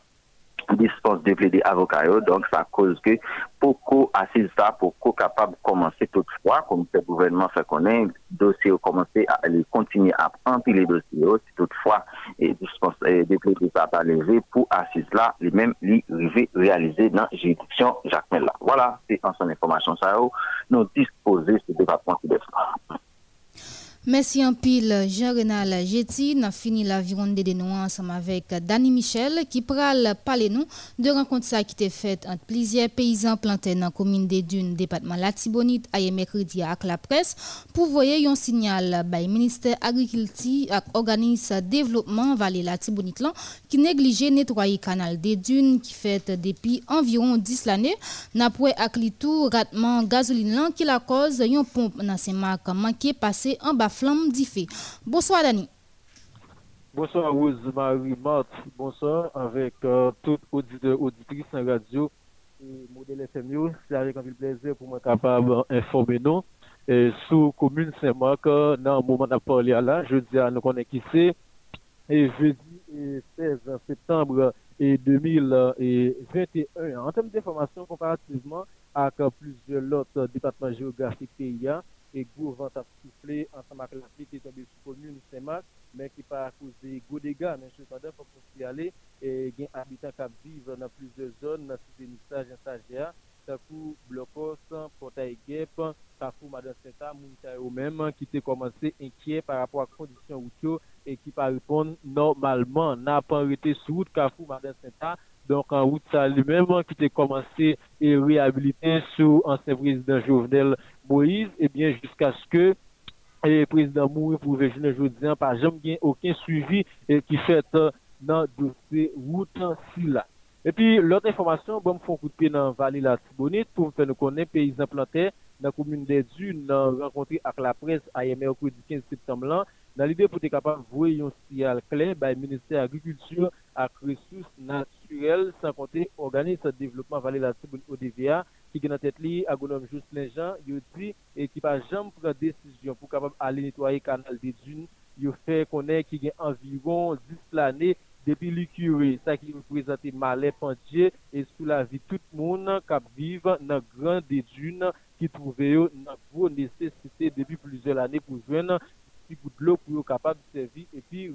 dispense de plaider avocat. Donc, ça cause que beaucoup assise ça, beaucoup capable de commencer toutefois, comme le gouvernement fait connaître, dossier a commencé à continuer à empiler les dossiers, si toutefois, et dispense de plaider ça pas levé pour assise là, les mêmes les réaliser dans la juridiction Jacques Mella. Voilà, c'est en son information ça, nous disposer ce département qui Merci en pile, Jean-Renal Jetty. N'a fini l'aviron de nous ensemble avec Danny Michel qui pral parler nous de rencontre qui était faite entre plusieurs paysans plantés dans la commune des Dunes, département Latibonite, hier mercredi avec la presse pour voyer un signal by ministère agriculture et organisme développement vallée Latibonite qui négligeait nettoyer canal des Dunes qui fait depuis environ 10 l'année. N'a pour ak tout ratement gasoline qui la cause yon pompe dans ces marques manqué passer en bas flamme. Bonsoir, Dani. Bonsoir, Rose Marie Marthe. Bonsoir, avec euh, tout auditeur, auditrice en radio et modèle FM. C'est avec un plaisir pour moi capable d'informer nous. Et sous commune Saint-Marc, dans le moment de parler là, je dis à nous connaître qui c'est. Et jeudi 16 septembre et 2021. En termes d'information, comparativement avec plusieurs autres départements géographiques pays, e gwo vant ap soufle ansan mak la pli ki tombe sou komoun seman men ki pa akouze gwo dega men sepandan fok pou si ale e, gen abitan kap vive nan plize zon nan sou denisa jansajea takou blokos, potay gep takou madan seta moun ta yo menman ki te komanse enkye par apwa kondisyon wout yo e ki pa repon normalman. Nan pan rete sou takou madan seta donc en route ça lui-même qui a commencé et réhabilité sous ancien président Jovenel Moïse, et eh bien jusqu'à ce que le président Moïse pour venir aujourd'hui, par exemple, il n'y a aucun suivi et qui fait dans le dossier route là. Et puis, l'autre information, bon, de pied dans la vallée la pour faire nous connaître paysans plantés nan Koumune de Dune nan renkontri ak la pres aye merkredi 15 septembre lan nan lide pou te kapab vwe yon siyal kle bay Ministè Agrikulture ak resous naturel san konte organis sa devlopman vali la Tiboun ODVA ki gen nan tet li agonom Jocelyn Jean yo di ekipa jam pran desisyon pou kapab ale netwaye kanal de Dune yo fe konen ki gen anviron 10 lane environ 10 l'année depuis l'écurie, ça qui représente malais pendier et sous la vie tout le monde qui vit dans grand des dunes qui trouvent une grosse nécessité depuis plusieurs années pour joindre petit bout de l'eau pour capable de servir et puis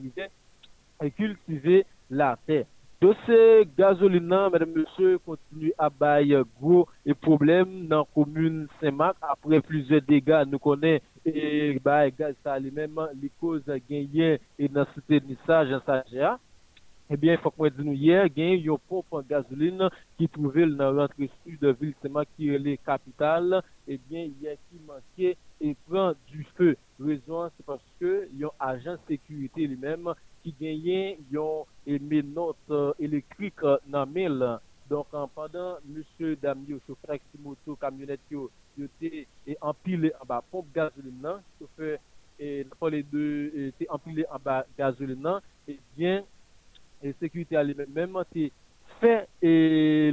cultiver la terre. Dossier gasoline, mesdames, messieurs, continue à bailler gros et problème dans la commune Saint-Marc. Après plusieurs dégâts, nous connaissons et bah, gaz ça lui-même, les causes gagnées et dans la cité de Ebyen, eh fok mwen di nou yer, gen yon popan gazoline ki trouvel nan rentre sud vilseman ki rele kapital, ebyen, eh yer ki manke e pran du fe. Rezon, se paske yon ajan sekurite li menm ki genyen yon menot uh, elektrik uh, nan men la. Donk an padan, monsye Damyo, choufer ak si moto, kamyonet yo, yo te e empile an ba pomp gazoline nan, choufer, e, nan pa le de, e, te empile an ba gazoline nan, ebyen, eh sekurite a li men, menman te fe e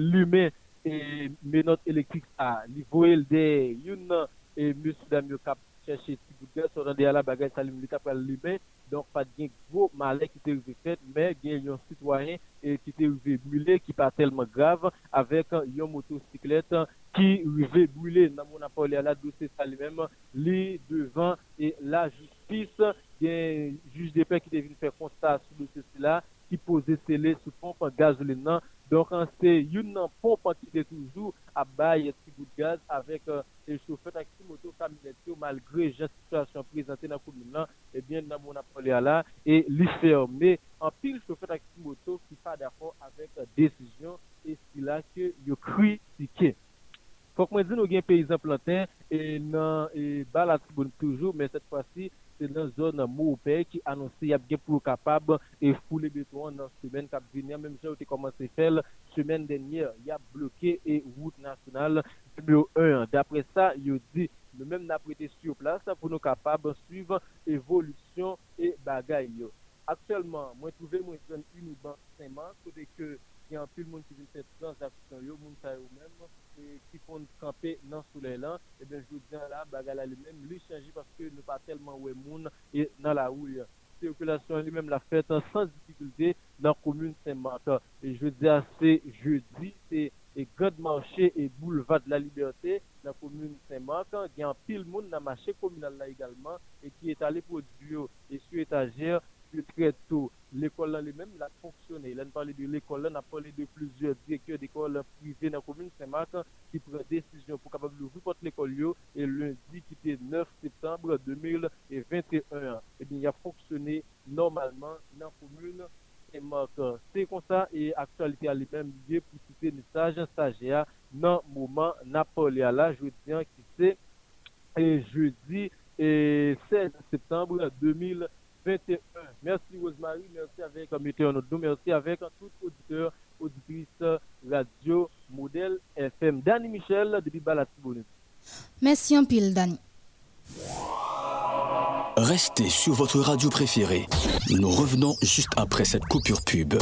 lume e menot elektrik sa, li voel de yon nan, e monsi dam yo kap chèche ti boudè, so rande ala bagay sa li mou li kap al lume, donk pat gen gwo malè ki te rive fèt, men gen yon sitwayen e, ki te rive brûle, ki pa telman grav, avèk yon motosiklet ki rive brûle, nan moun apò li ala dosè sa li men, li devan e la justice, gen juj de pe ki te vin fè konstat sou dosè si la, ki pose sele sou pompe gazolin nan. Donk an se yon nan pompe ki de toujou abay eti gout gaz avek uh, e choufet ak si moto kaminet yo malgre jen situasyon prezante nan koumine lan, ebyen eh nan moun apole ala e li ferme an pil choufet ak si moto ki pa dapon avek uh, desisyon e sila ke yo kri sike. Fok mwen di nou gen peyizan planten, e nan e balat bon toujou, men set fwasi, se nan zon Moupe ki anonsi yap gen pou kapab e foule beton nan semen kap vinyan, menm jan ou te komanse fel, semen denye yap bloke e wout nasyonal numero 1. Dapre sa, yo di, nou menm na prete sur plas pou nou kapab suiv evolusyon e bagay yo. Akselman, mwen touve mwen zon Uniban Saint-Marc, kote ke yon pil moun ki vin se trans aksyon yo, moun sa yo ki fon kampe nan soule lan, eben joudian la bagala li men li chanji paske nou pa telman we moun e nan la ouye. Sirkulasyon li men la fet sans difikulde nan komoun Saint-Martin. E joudian se jeudi, se e god manche e boulevade la liberté nan komoun Saint-Martin, gen pil moun nan mache komunal la egalman e ki etale pou diyo e su etajer, su treto. L'ekol lan li men la journée. Là, on parle de l'école, on a parlé de plusieurs directeurs d'école privées dans la commune Saint-Martin qui prennent décision pour capable d'ouvrir porte l'école et lundi qui était 9 septembre 2021. Eh bien, il a fonctionné normalement dans la commune Saint-Martin. C'est comme ça et actualité à lui-même pour citer le sage stagiaire dans le moment Napoléon là, je dis qui c'est et jeudi et 16 septembre 2021. Merci avec Météo Nodou, merci avec tout auditeur, auditrice radio modèle FM. Danny Michel, depuis Balatibonite. Merci en pile, Danny. Restez sur votre radio préférée. Nous revenons juste après cette coupure pub.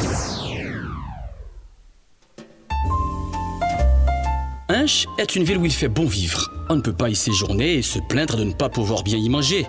Inch est une ville où il fait bon vivre. On ne peut pas y séjourner et se plaindre de ne pas pouvoir bien y manger.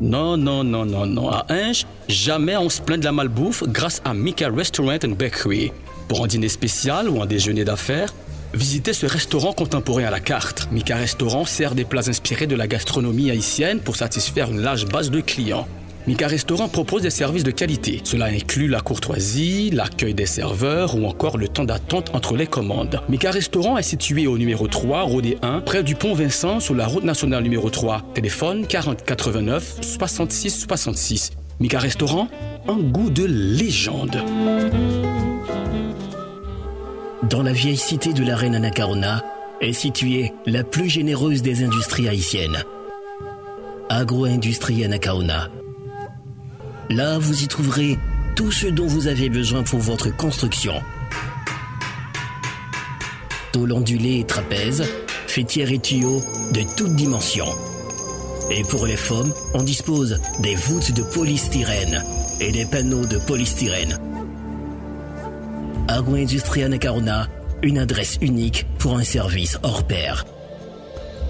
Non, non, non, non, non. À Inch, jamais on se plaint de la malbouffe grâce à Mika Restaurant and Bakery. Pour un dîner spécial ou un déjeuner d'affaires, visitez ce restaurant contemporain à la carte. Mika Restaurant sert des plats inspirés de la gastronomie haïtienne pour satisfaire une large base de clients. Mika Restaurant propose des services de qualité. Cela inclut la courtoisie, l'accueil des serveurs ou encore le temps d'attente entre les commandes. Mika Restaurant est situé au numéro 3, Rodé 1, près du pont Vincent sur la route nationale numéro 3. Téléphone 40 89 66 66. Mika Restaurant, un goût de légende. Dans la vieille cité de la reine Anacarona est située la plus généreuse des industries haïtiennes. Agro-industrie Anacaona. Là, vous y trouverez tout ce dont vous avez besoin pour votre construction. Tôle ondulée et trapèze, fêtières et tuyaux de toutes dimensions. Et pour les femmes, on dispose des voûtes de polystyrène et des panneaux de polystyrène. Agro-Industrie Anacarona, une adresse unique pour un service hors pair.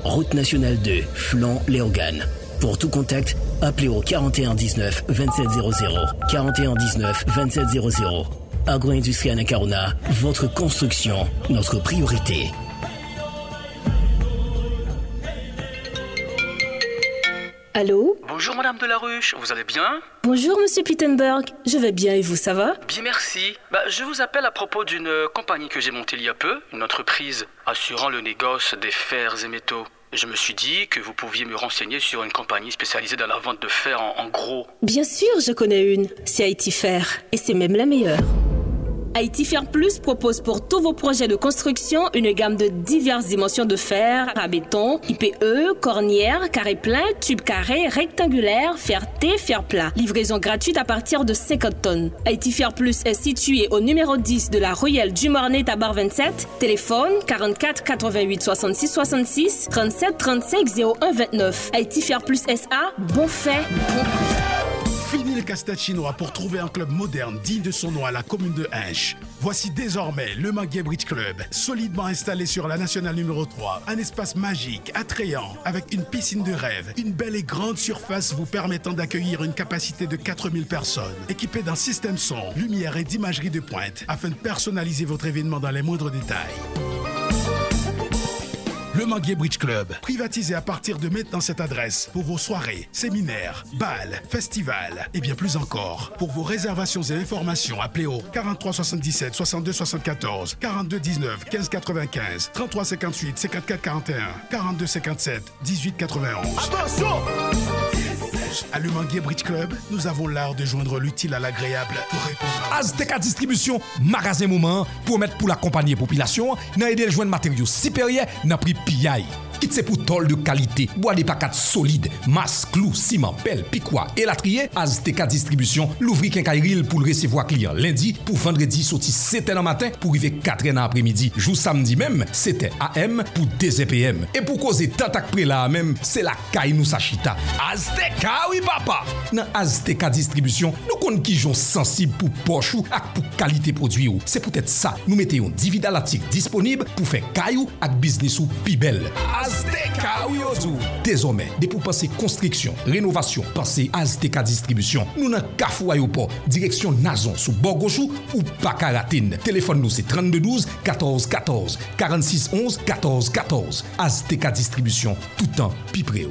Route nationale 2, flanc Léogane. Pour tout contact, appelez au 41 19 2700. 41 19 2700. Agro-Industrie Anacarona, votre construction, notre priorité. Allô? Bonjour Madame Delaruche, vous allez bien? Bonjour Monsieur Pittenberg, je vais bien et vous, ça va? Bien merci. Bah, je vous appelle à propos d'une euh, compagnie que j'ai montée il y a peu, une entreprise assurant le négoce des fers et métaux. Je me suis dit que vous pouviez me renseigner sur une compagnie spécialisée dans la vente de fer en, gros. Bien sûr, je connais une. C'est Haïti Fer. Et c'est même la meilleure. Haïti Fer Plus propose pour tous vos projets de construction une gamme de diverses dimensions de fer, à béton, IPE, cornière, carré plein, tube carré, rectangulaire, fer T, fer plat. Livraison gratuite à partir de 50 tonnes. Haïti Plus est situé au numéro 10 de la Ruelle du Mornay Tabar 27. Téléphone 44 88 66 66 37 35 01 29. Haïti Fer Plus SA, bon fait. Le casse-tête chinois pour trouver un club moderne digne de son nom à la commune de Hinche. Voici désormais le Manguier Bridge Club, solidement installé sur la nationale numéro 3. Un espace magique, attrayant, avec une piscine de rêve, une belle et grande surface vous permettant d'accueillir une capacité de 4000 personnes. Équipé d'un système son, lumière et d'imagerie de pointe, afin de personnaliser votre événement dans les moindres détails. Le Manguier Bridge Club, privatisé à partir de maintenant cette adresse pour vos soirées, séminaires, balles, festivals et bien plus encore. Pour vos réservations et informations, appelez au 43 77 62 74 42 19 15 95 33 58 54 41 42 57 18 91. Attention! Village. À l'Humanguier Bridge Club, nous avons l'art de joindre l'utile à l'agréable pour répondre. Azteca Distribution, magasin moment, pour mettre pour l'accompagner population, n'a aidé à joindre matériaux supérieurs, n'a pris PI. Kit se pou tol de kalite, bo a de pakat solide, mas, klou, siman, pel, pikwa, elatriye, Azteca Distribution louvri kenkairil pou l resevo a kliyan lendi pou vendredi soti seten an matin pou rive katren an apremidi. Jou samdi mem, seten AM pou 2 EPM. E pou koze tatak pre la amem, se la kay nou sa chita. Azteca! Ah oui papa, nan Azteca Distribution, nou kon ki jon sensib pou pochou ak pou kalite prodwi ou. Se poutet sa, nou mette yon dividalatik disponib pou fe kayou ak biznis ou pi bel. Azteca oui ozou. Dezormen, de pou pase konstriksyon, renovasyon, pase Azteca Distribution. Nou nan kafou ayopo, direksyon nazon sou borgochou ou pakaratin. Telefon nou se 3212 14 14 46 11 14 14. Azteca Distribution, toutan pi preo.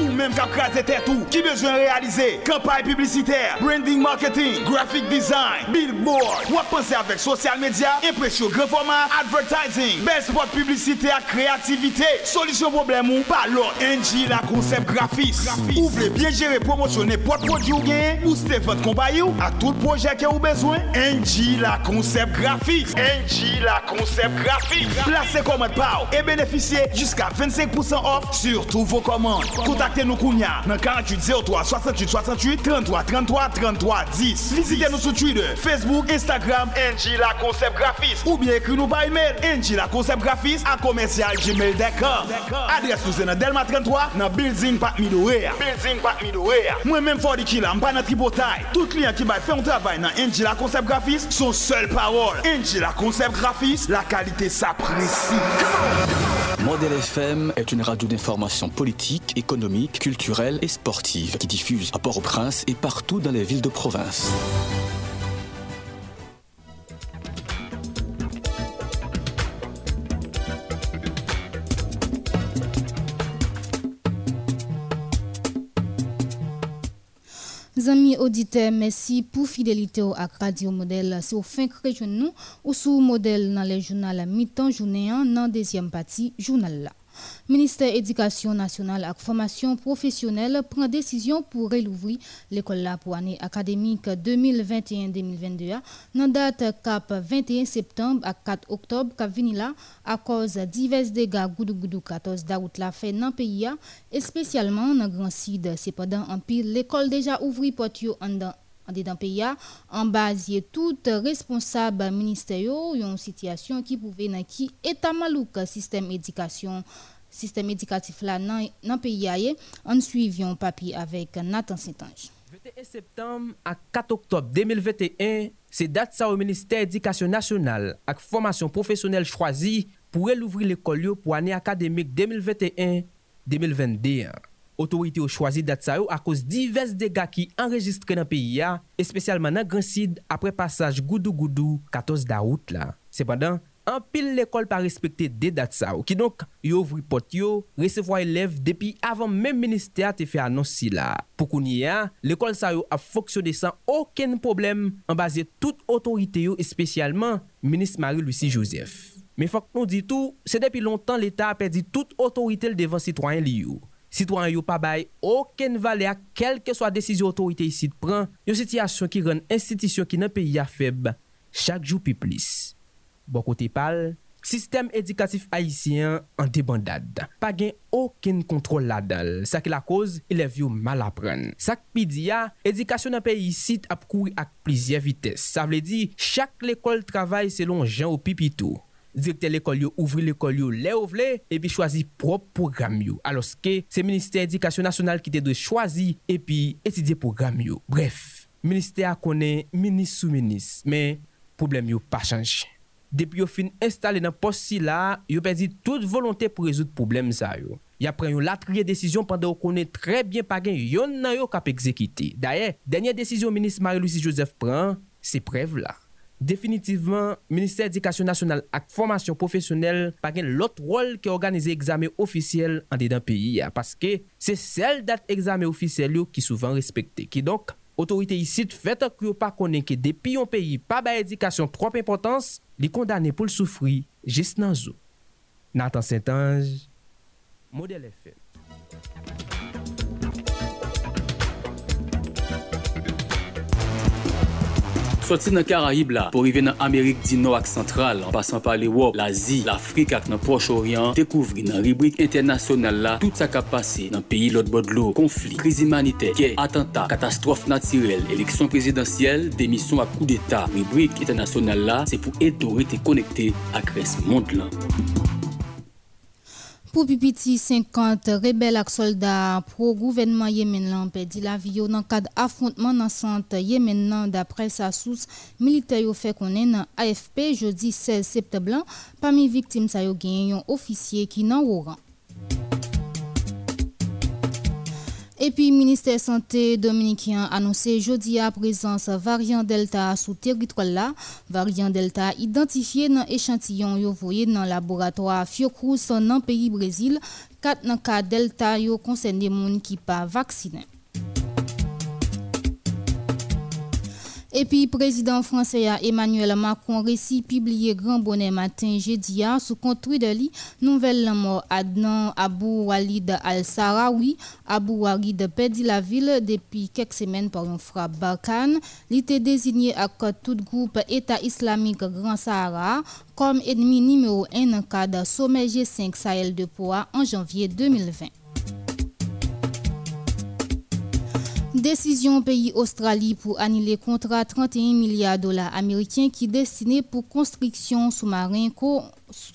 ou menm kap krasi tèt ou Ki bezwen realize? Kampay publiciter, branding marketing, graphic design, billboard. Wap panse avèk sosyal media, impresyon gran format, advertising. Bel spot publicite ak kreativite Solisyon problem ou palo NG la konsep grafis. Ou vle bien jere promosyonè pot prodjou gen Ou ste vant kompay ou A tout projè ke ou bezwen. NG la konsep grafis. NG la konsep grafis. Plase komat pa ou E benefisye jiska 25% off sur tout vos komand Kouta Contactez-nous Kounia dans 48 03 68 68 33 33 33 10. Visitez-nous sur Twitter, Facebook, Instagram, NG la concept graphiste. Ou bien écrivez-nous par email, NG la concept graphiste à commercial gmail.com. Adresse nous dans Delma 33 dans Building Pat Midoway. Building Pat Midoway. Moi-même Ford Kila, m'pas dans tripotaille. Tout client qui va faire un travail dans NG la concept graphiste, son seule parole. NG la concept graphiste, la qualité s'apprécie. Modèle FM est une radio d'information politique, économique, culturelle et sportive qui diffuse à Port-au-Prince et partout dans les villes de province. Amis auditeurs, merci pour fidélité à Radio Modèle. C'est au fin que nous ou sous modèle dans les journaux mi-temps journée dans deuxième partie journal là. Ministère éducation nationale et formation professionnelle prend décision pour réouvrir l'école pour année académique 2021-2022 dans date cap 21 septembre à 4 octobre à cause divers dégâts goudou goudou 14 d'août la fait dans pays et spécialement dans grand sud. Cependant en pile l'école déjà ouvri porte en An de dan peya, an bazye tout responsab ministeryo yon sityasyon ki pouve nan ki etan malouk sistem edikasyon. Sistem edikatif la nan, nan peya ye, an suivyon papi avek Nathan Sintanj. 21 septembre à 4 octobre 2021, c'est date ça au ministère éducation nationale avec formation professionnelle choisie pour ouvrir l'école pour l'année académique 2021-2022. Otorite yo chwazi dat sa yo a koz divers dega ki enregistre nan peyi ya, espesyalman nan Gransid apre pasaj goudou-goudou 14 daout la. Sepadan, an pil l'ekol pa respekte de dat sa yo, ki donk yo vri pot yo, resevo a elev depi avan men minister te fe anonsi la. Pou konye ya, l'ekol sa yo a foksyone san oken problem an base tout otorite yo espesyalman Ministre Marie-Lucie Joseph. Me fok nou di tou, se depi lontan l'Etat a perdi tout otorite l devan sitwanyen li yo. Sitwan yo pa bay oken vale a kelke swa desisyon otorite yisit pran, yon sityasyon ki ren institisyon ki nan peyi a feb, chak jou pi plis. Bon kote pal, sistem edikatif haisyen an debandad. Pa gen oken kontrol la dal, sak la koz, elev yo mal apren. Sak pi diya, edikasyon nan peyi yisit ap kouri ak plizye vites. Sa vle di, chak lekol travay selon jan ou pipitou. direkte l'ekol yo, ouvri l'ekol yo le ou vle, epi chwazi prop program yo. Aloske, se Ministè Edikasyon Nasyonal ki te dwe chwazi epi etidye program yo. Bref, Ministè a konen minis sou minis, men problem yo pa chanj. Depi yo fin installe nan pos si la, yo pedi tout volontè pou rezout problem sa yo. Ya pren yon latriye desisyon pande ou konen trebyen pagen yon nan yo kap ekzekite. Daye, denye desisyon Ministè Marie-Louise Joseph pren, se prev la. Definitivman, Ministèr Edikasyon Nasyonal ak Formasyon Profesyonel pa gen lot rol ki organize examen ofisyel an de dan peyi ya. Paske se sel dat examen ofisyel yo ki souvan respekte. Ki donk, otorite yisit fèt ak yo pa konen ki depi yon peyi pa ba edikasyon trop importans, li kondane pou l soufri jes nan zo. Natan Saint-Ange, Model FM. Soti nan Karayib la, pou rive nan Amerik di nou ak sentral, an pasan pa le wop, l'Azi, l'Afrik ak nan Proche-Orient, dekouvri nan ribrik internasyonal la, tout sa kap pase nan peyi lot bodlo, konflik, kriz imanite, ke, atenta, katastrofe natirel, eleksyon prezidentyel, demisyon ak kou d'Etat. Ribrik internasyonal la, se pou eto rete konekte ak res mond lan. Pour Pipiti, 50 rebelles et soldats pro-gouvernement yémen perdit la vie dans le cadre affrontement dans le centre yémen d'après sa source militaire fait qu'on est dans AFP jeudi 16 septembre. Parmi les victimes, il y a un officier qui est dans rang. Puis, ministère santé dominicain annoncé jeudi à présence variant Delta sous territoire là. Variant Delta identifié dans échantillon voyé dans laboratoire Fiocruz dans pays Brésil. Quatre cas Delta concerné moun qui pas vacciné. Et puis, président français Emmanuel Macron récit publié Grand Bonnet matin jeudi sous de lui nouvelle mort Adnan Abou Walid Al-Sarawi. Abou Walid perdit la ville depuis quelques semaines par un frappe Barkhane. Il désigné à tout groupe État islamique Grand Sahara comme ennemi numéro 1 en cas de sommet G5 Sahel de Poids en janvier 2020. Décision pays Australie pour annuler contrat 31 milliards de dollars américains qui destiné pour construction sous-marin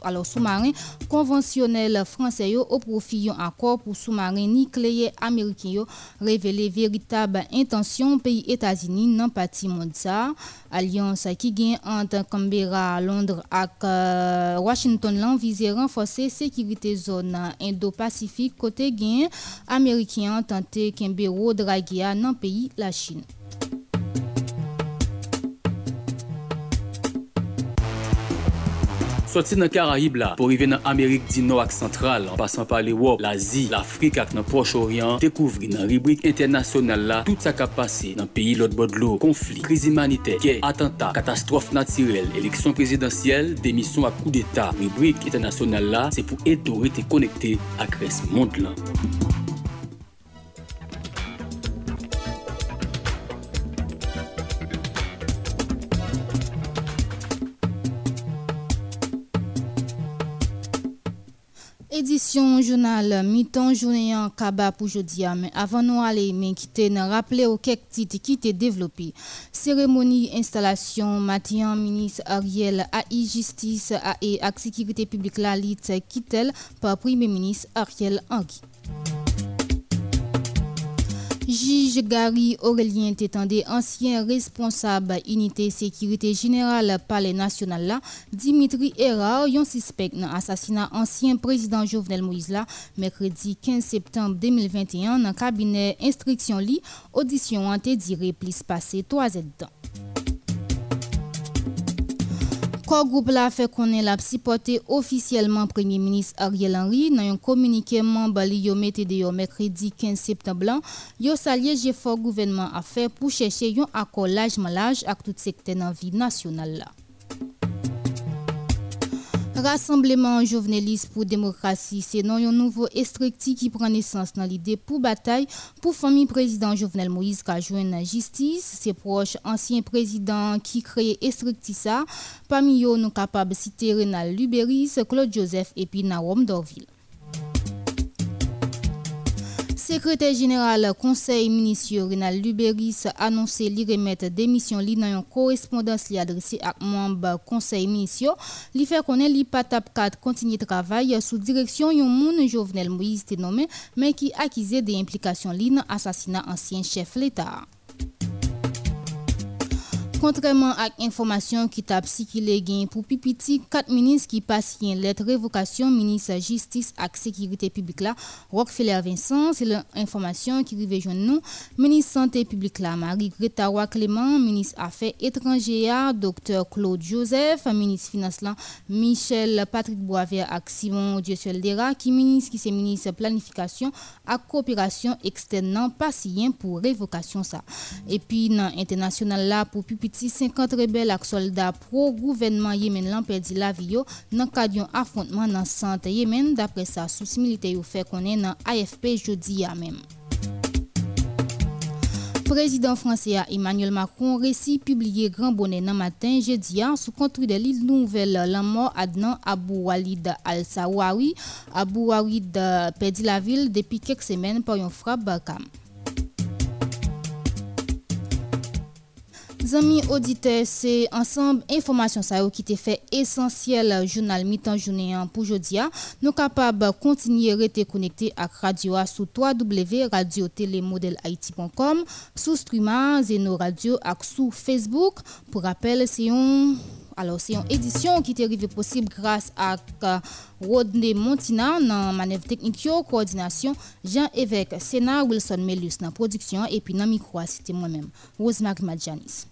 alors sous-marin conventionnel français au profit d'un accord pour sous-marin nucléaire américain révélé véritable intention pays États-Unis dans partie mondiale alliance qui gagne entre Canberra, Londres et euh, Washington l'an visé renforcer sécurité zone Indo-Pacifique côté gain américain tenté Canberra draguer dans pays la Chine. Soti nan Karahib la, pou rive nan Amerik di nou ak sentral, an pasan pa l'Ewop, l'Azi, l'Afrik ak nan Proche-Orient, dekouvri nan ribrik internasyonal la, tout sa kap pase nan peyi lot bodlo, konflik, kriz imanite, kè, atenta, katastrofe natirel, eleksyon prezidentyel, demisyon ak kou d'Etat. Ribrik internasyonal la, se pou eto rete konekte ak res mond lan. Édition journal mi-temps journée en Kaba pour jeudi mais avant nous aller mais quitter nous rappeler au quelques titres qui étaient développés cérémonie installation matin ministre Ariel AI justice et sécurité publique la lit Kittel par premier ministre Ariel Henry Jige Gary Aurelien Tétandé, ancien responsable unité sécurité générale palais national là, Dimitri Erard, yon suspect dans assassinat ancien président Jovenel Moïse là, mercredi 15 septembre 2021 dans cabinet instruction li, audition anté diré plus passé 3 ans. Kor group la fe konen la psipote ofisyeleman Premier Ministre Ariel Henry nan yon komunikeman bali yo mette de yo mekredi 15 septemblan, yo salye je for gouvenman a fe pou cheshe yon akor lajman laj ak tout sekte nan vi nasyonal la. Rassemblement journaliste pour démocratie, c'est un nouveau estricti qui prend naissance dans l'idée pour bataille pour famille président Jovenel Moïse qui a la justice. Ses proches anciens présidents qui créent estricti ça, parmi eux nous capables de citer Renal Luberis, Claude Joseph et puis Naom Dorville. Secrétaire général Conseil ministériel Renal Luberis a annoncé remettre démission dans une correspondance li adressée à membre Conseil ministériel. Li fait connaître li pas tap 4 continuer travail sous direction yon moun Jovenel Moïse nommé mais qui accusé des implications li dans assassinat ancien chef l'État. Contrairement à l'information qui t'a psychilé pour Pipiti, quatre ministres qui passent une lettre révocation ministre justice et sécurité publique là, Rockefeller Vincent, c'est l'information qui arrive à nous, ministre santé publique là, Marie-Greta Clément, ministre affaires étrangères, docteur Claude Joseph, ministre finance là, Michel Patrick Boisvert et Simon Dieusel Dera, qui ministre qui c'est ministre planification et coopération externe patient pour révocation ça. Et puis dans international là pour Pipiti piti 50 rebel ak soldat pro-gouvenman Yemen lan perdi la viyo nan kadyon afrontman nan sante Yemen dapre sa sous milite yo fe konen nan AFP jodi ya menm. Prezident franse a Emmanuel Macron resi publiye Gran Bonnet nan matin jedi an sou kontri de li nouvel lan mor Adnan Abou Walid al-Sawawi. Abou Walid euh, pedi la vil depi kek semen par yon frap bakam. Amis auditeurs, c'est ensemble information ça qui te fait essentiel journal mi-temps journée pour aujourd'hui. Nous capables continuer rester connectés à radio sur www.radiotélémodelhaïti.com, sous streamer Zeno Radio et sur Facebook. Pour rappel, c'est un Alors se yon edisyon ki te rive posib grase ak euh, Rodney Montina nan manev teknik yo, koordinasyon Jean-Évêque Sena, Wilson Melius nan produksyon epi nan mikwa site mwen men. Rosemary Madjanis.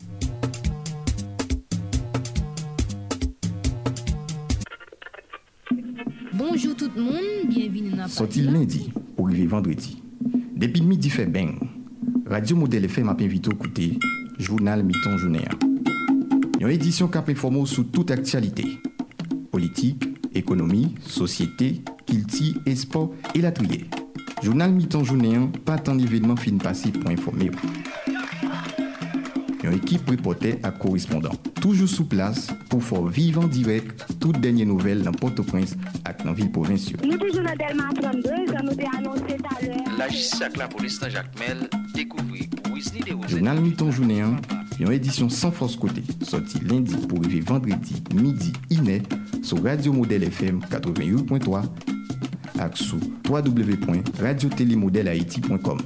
Bonjour tout le monde, bienvenue dans Sorti lundi pour arriver vendredi. Depuis midi fait bang. Radio Modèle FM m'a invité à écouter Journal Miton Journée. Une édition qui informe sur toute actualité. Politique, économie, société, culture et sport et la trier. Journal Miton Journée, pas tant d'événements fin passé pour informer. Une équipe reporter à correspondant. Toujours sous place pour faire vivre en direct toutes dernières nouvelles dans Port-au-Prince et dans la ville provinciale. Nous toujours dans Delma 32, ça nous a annoncé tout à l'heure. La justice avec la police dans Jacques Mel découvrir Wesley de Journal Miton Journée, yon edisyon san fos kote, soti lendi pou rive vendredi, midi, inè, sou Radio Model FM 88.3 ak sou www.radiotelemodelhaiti.com.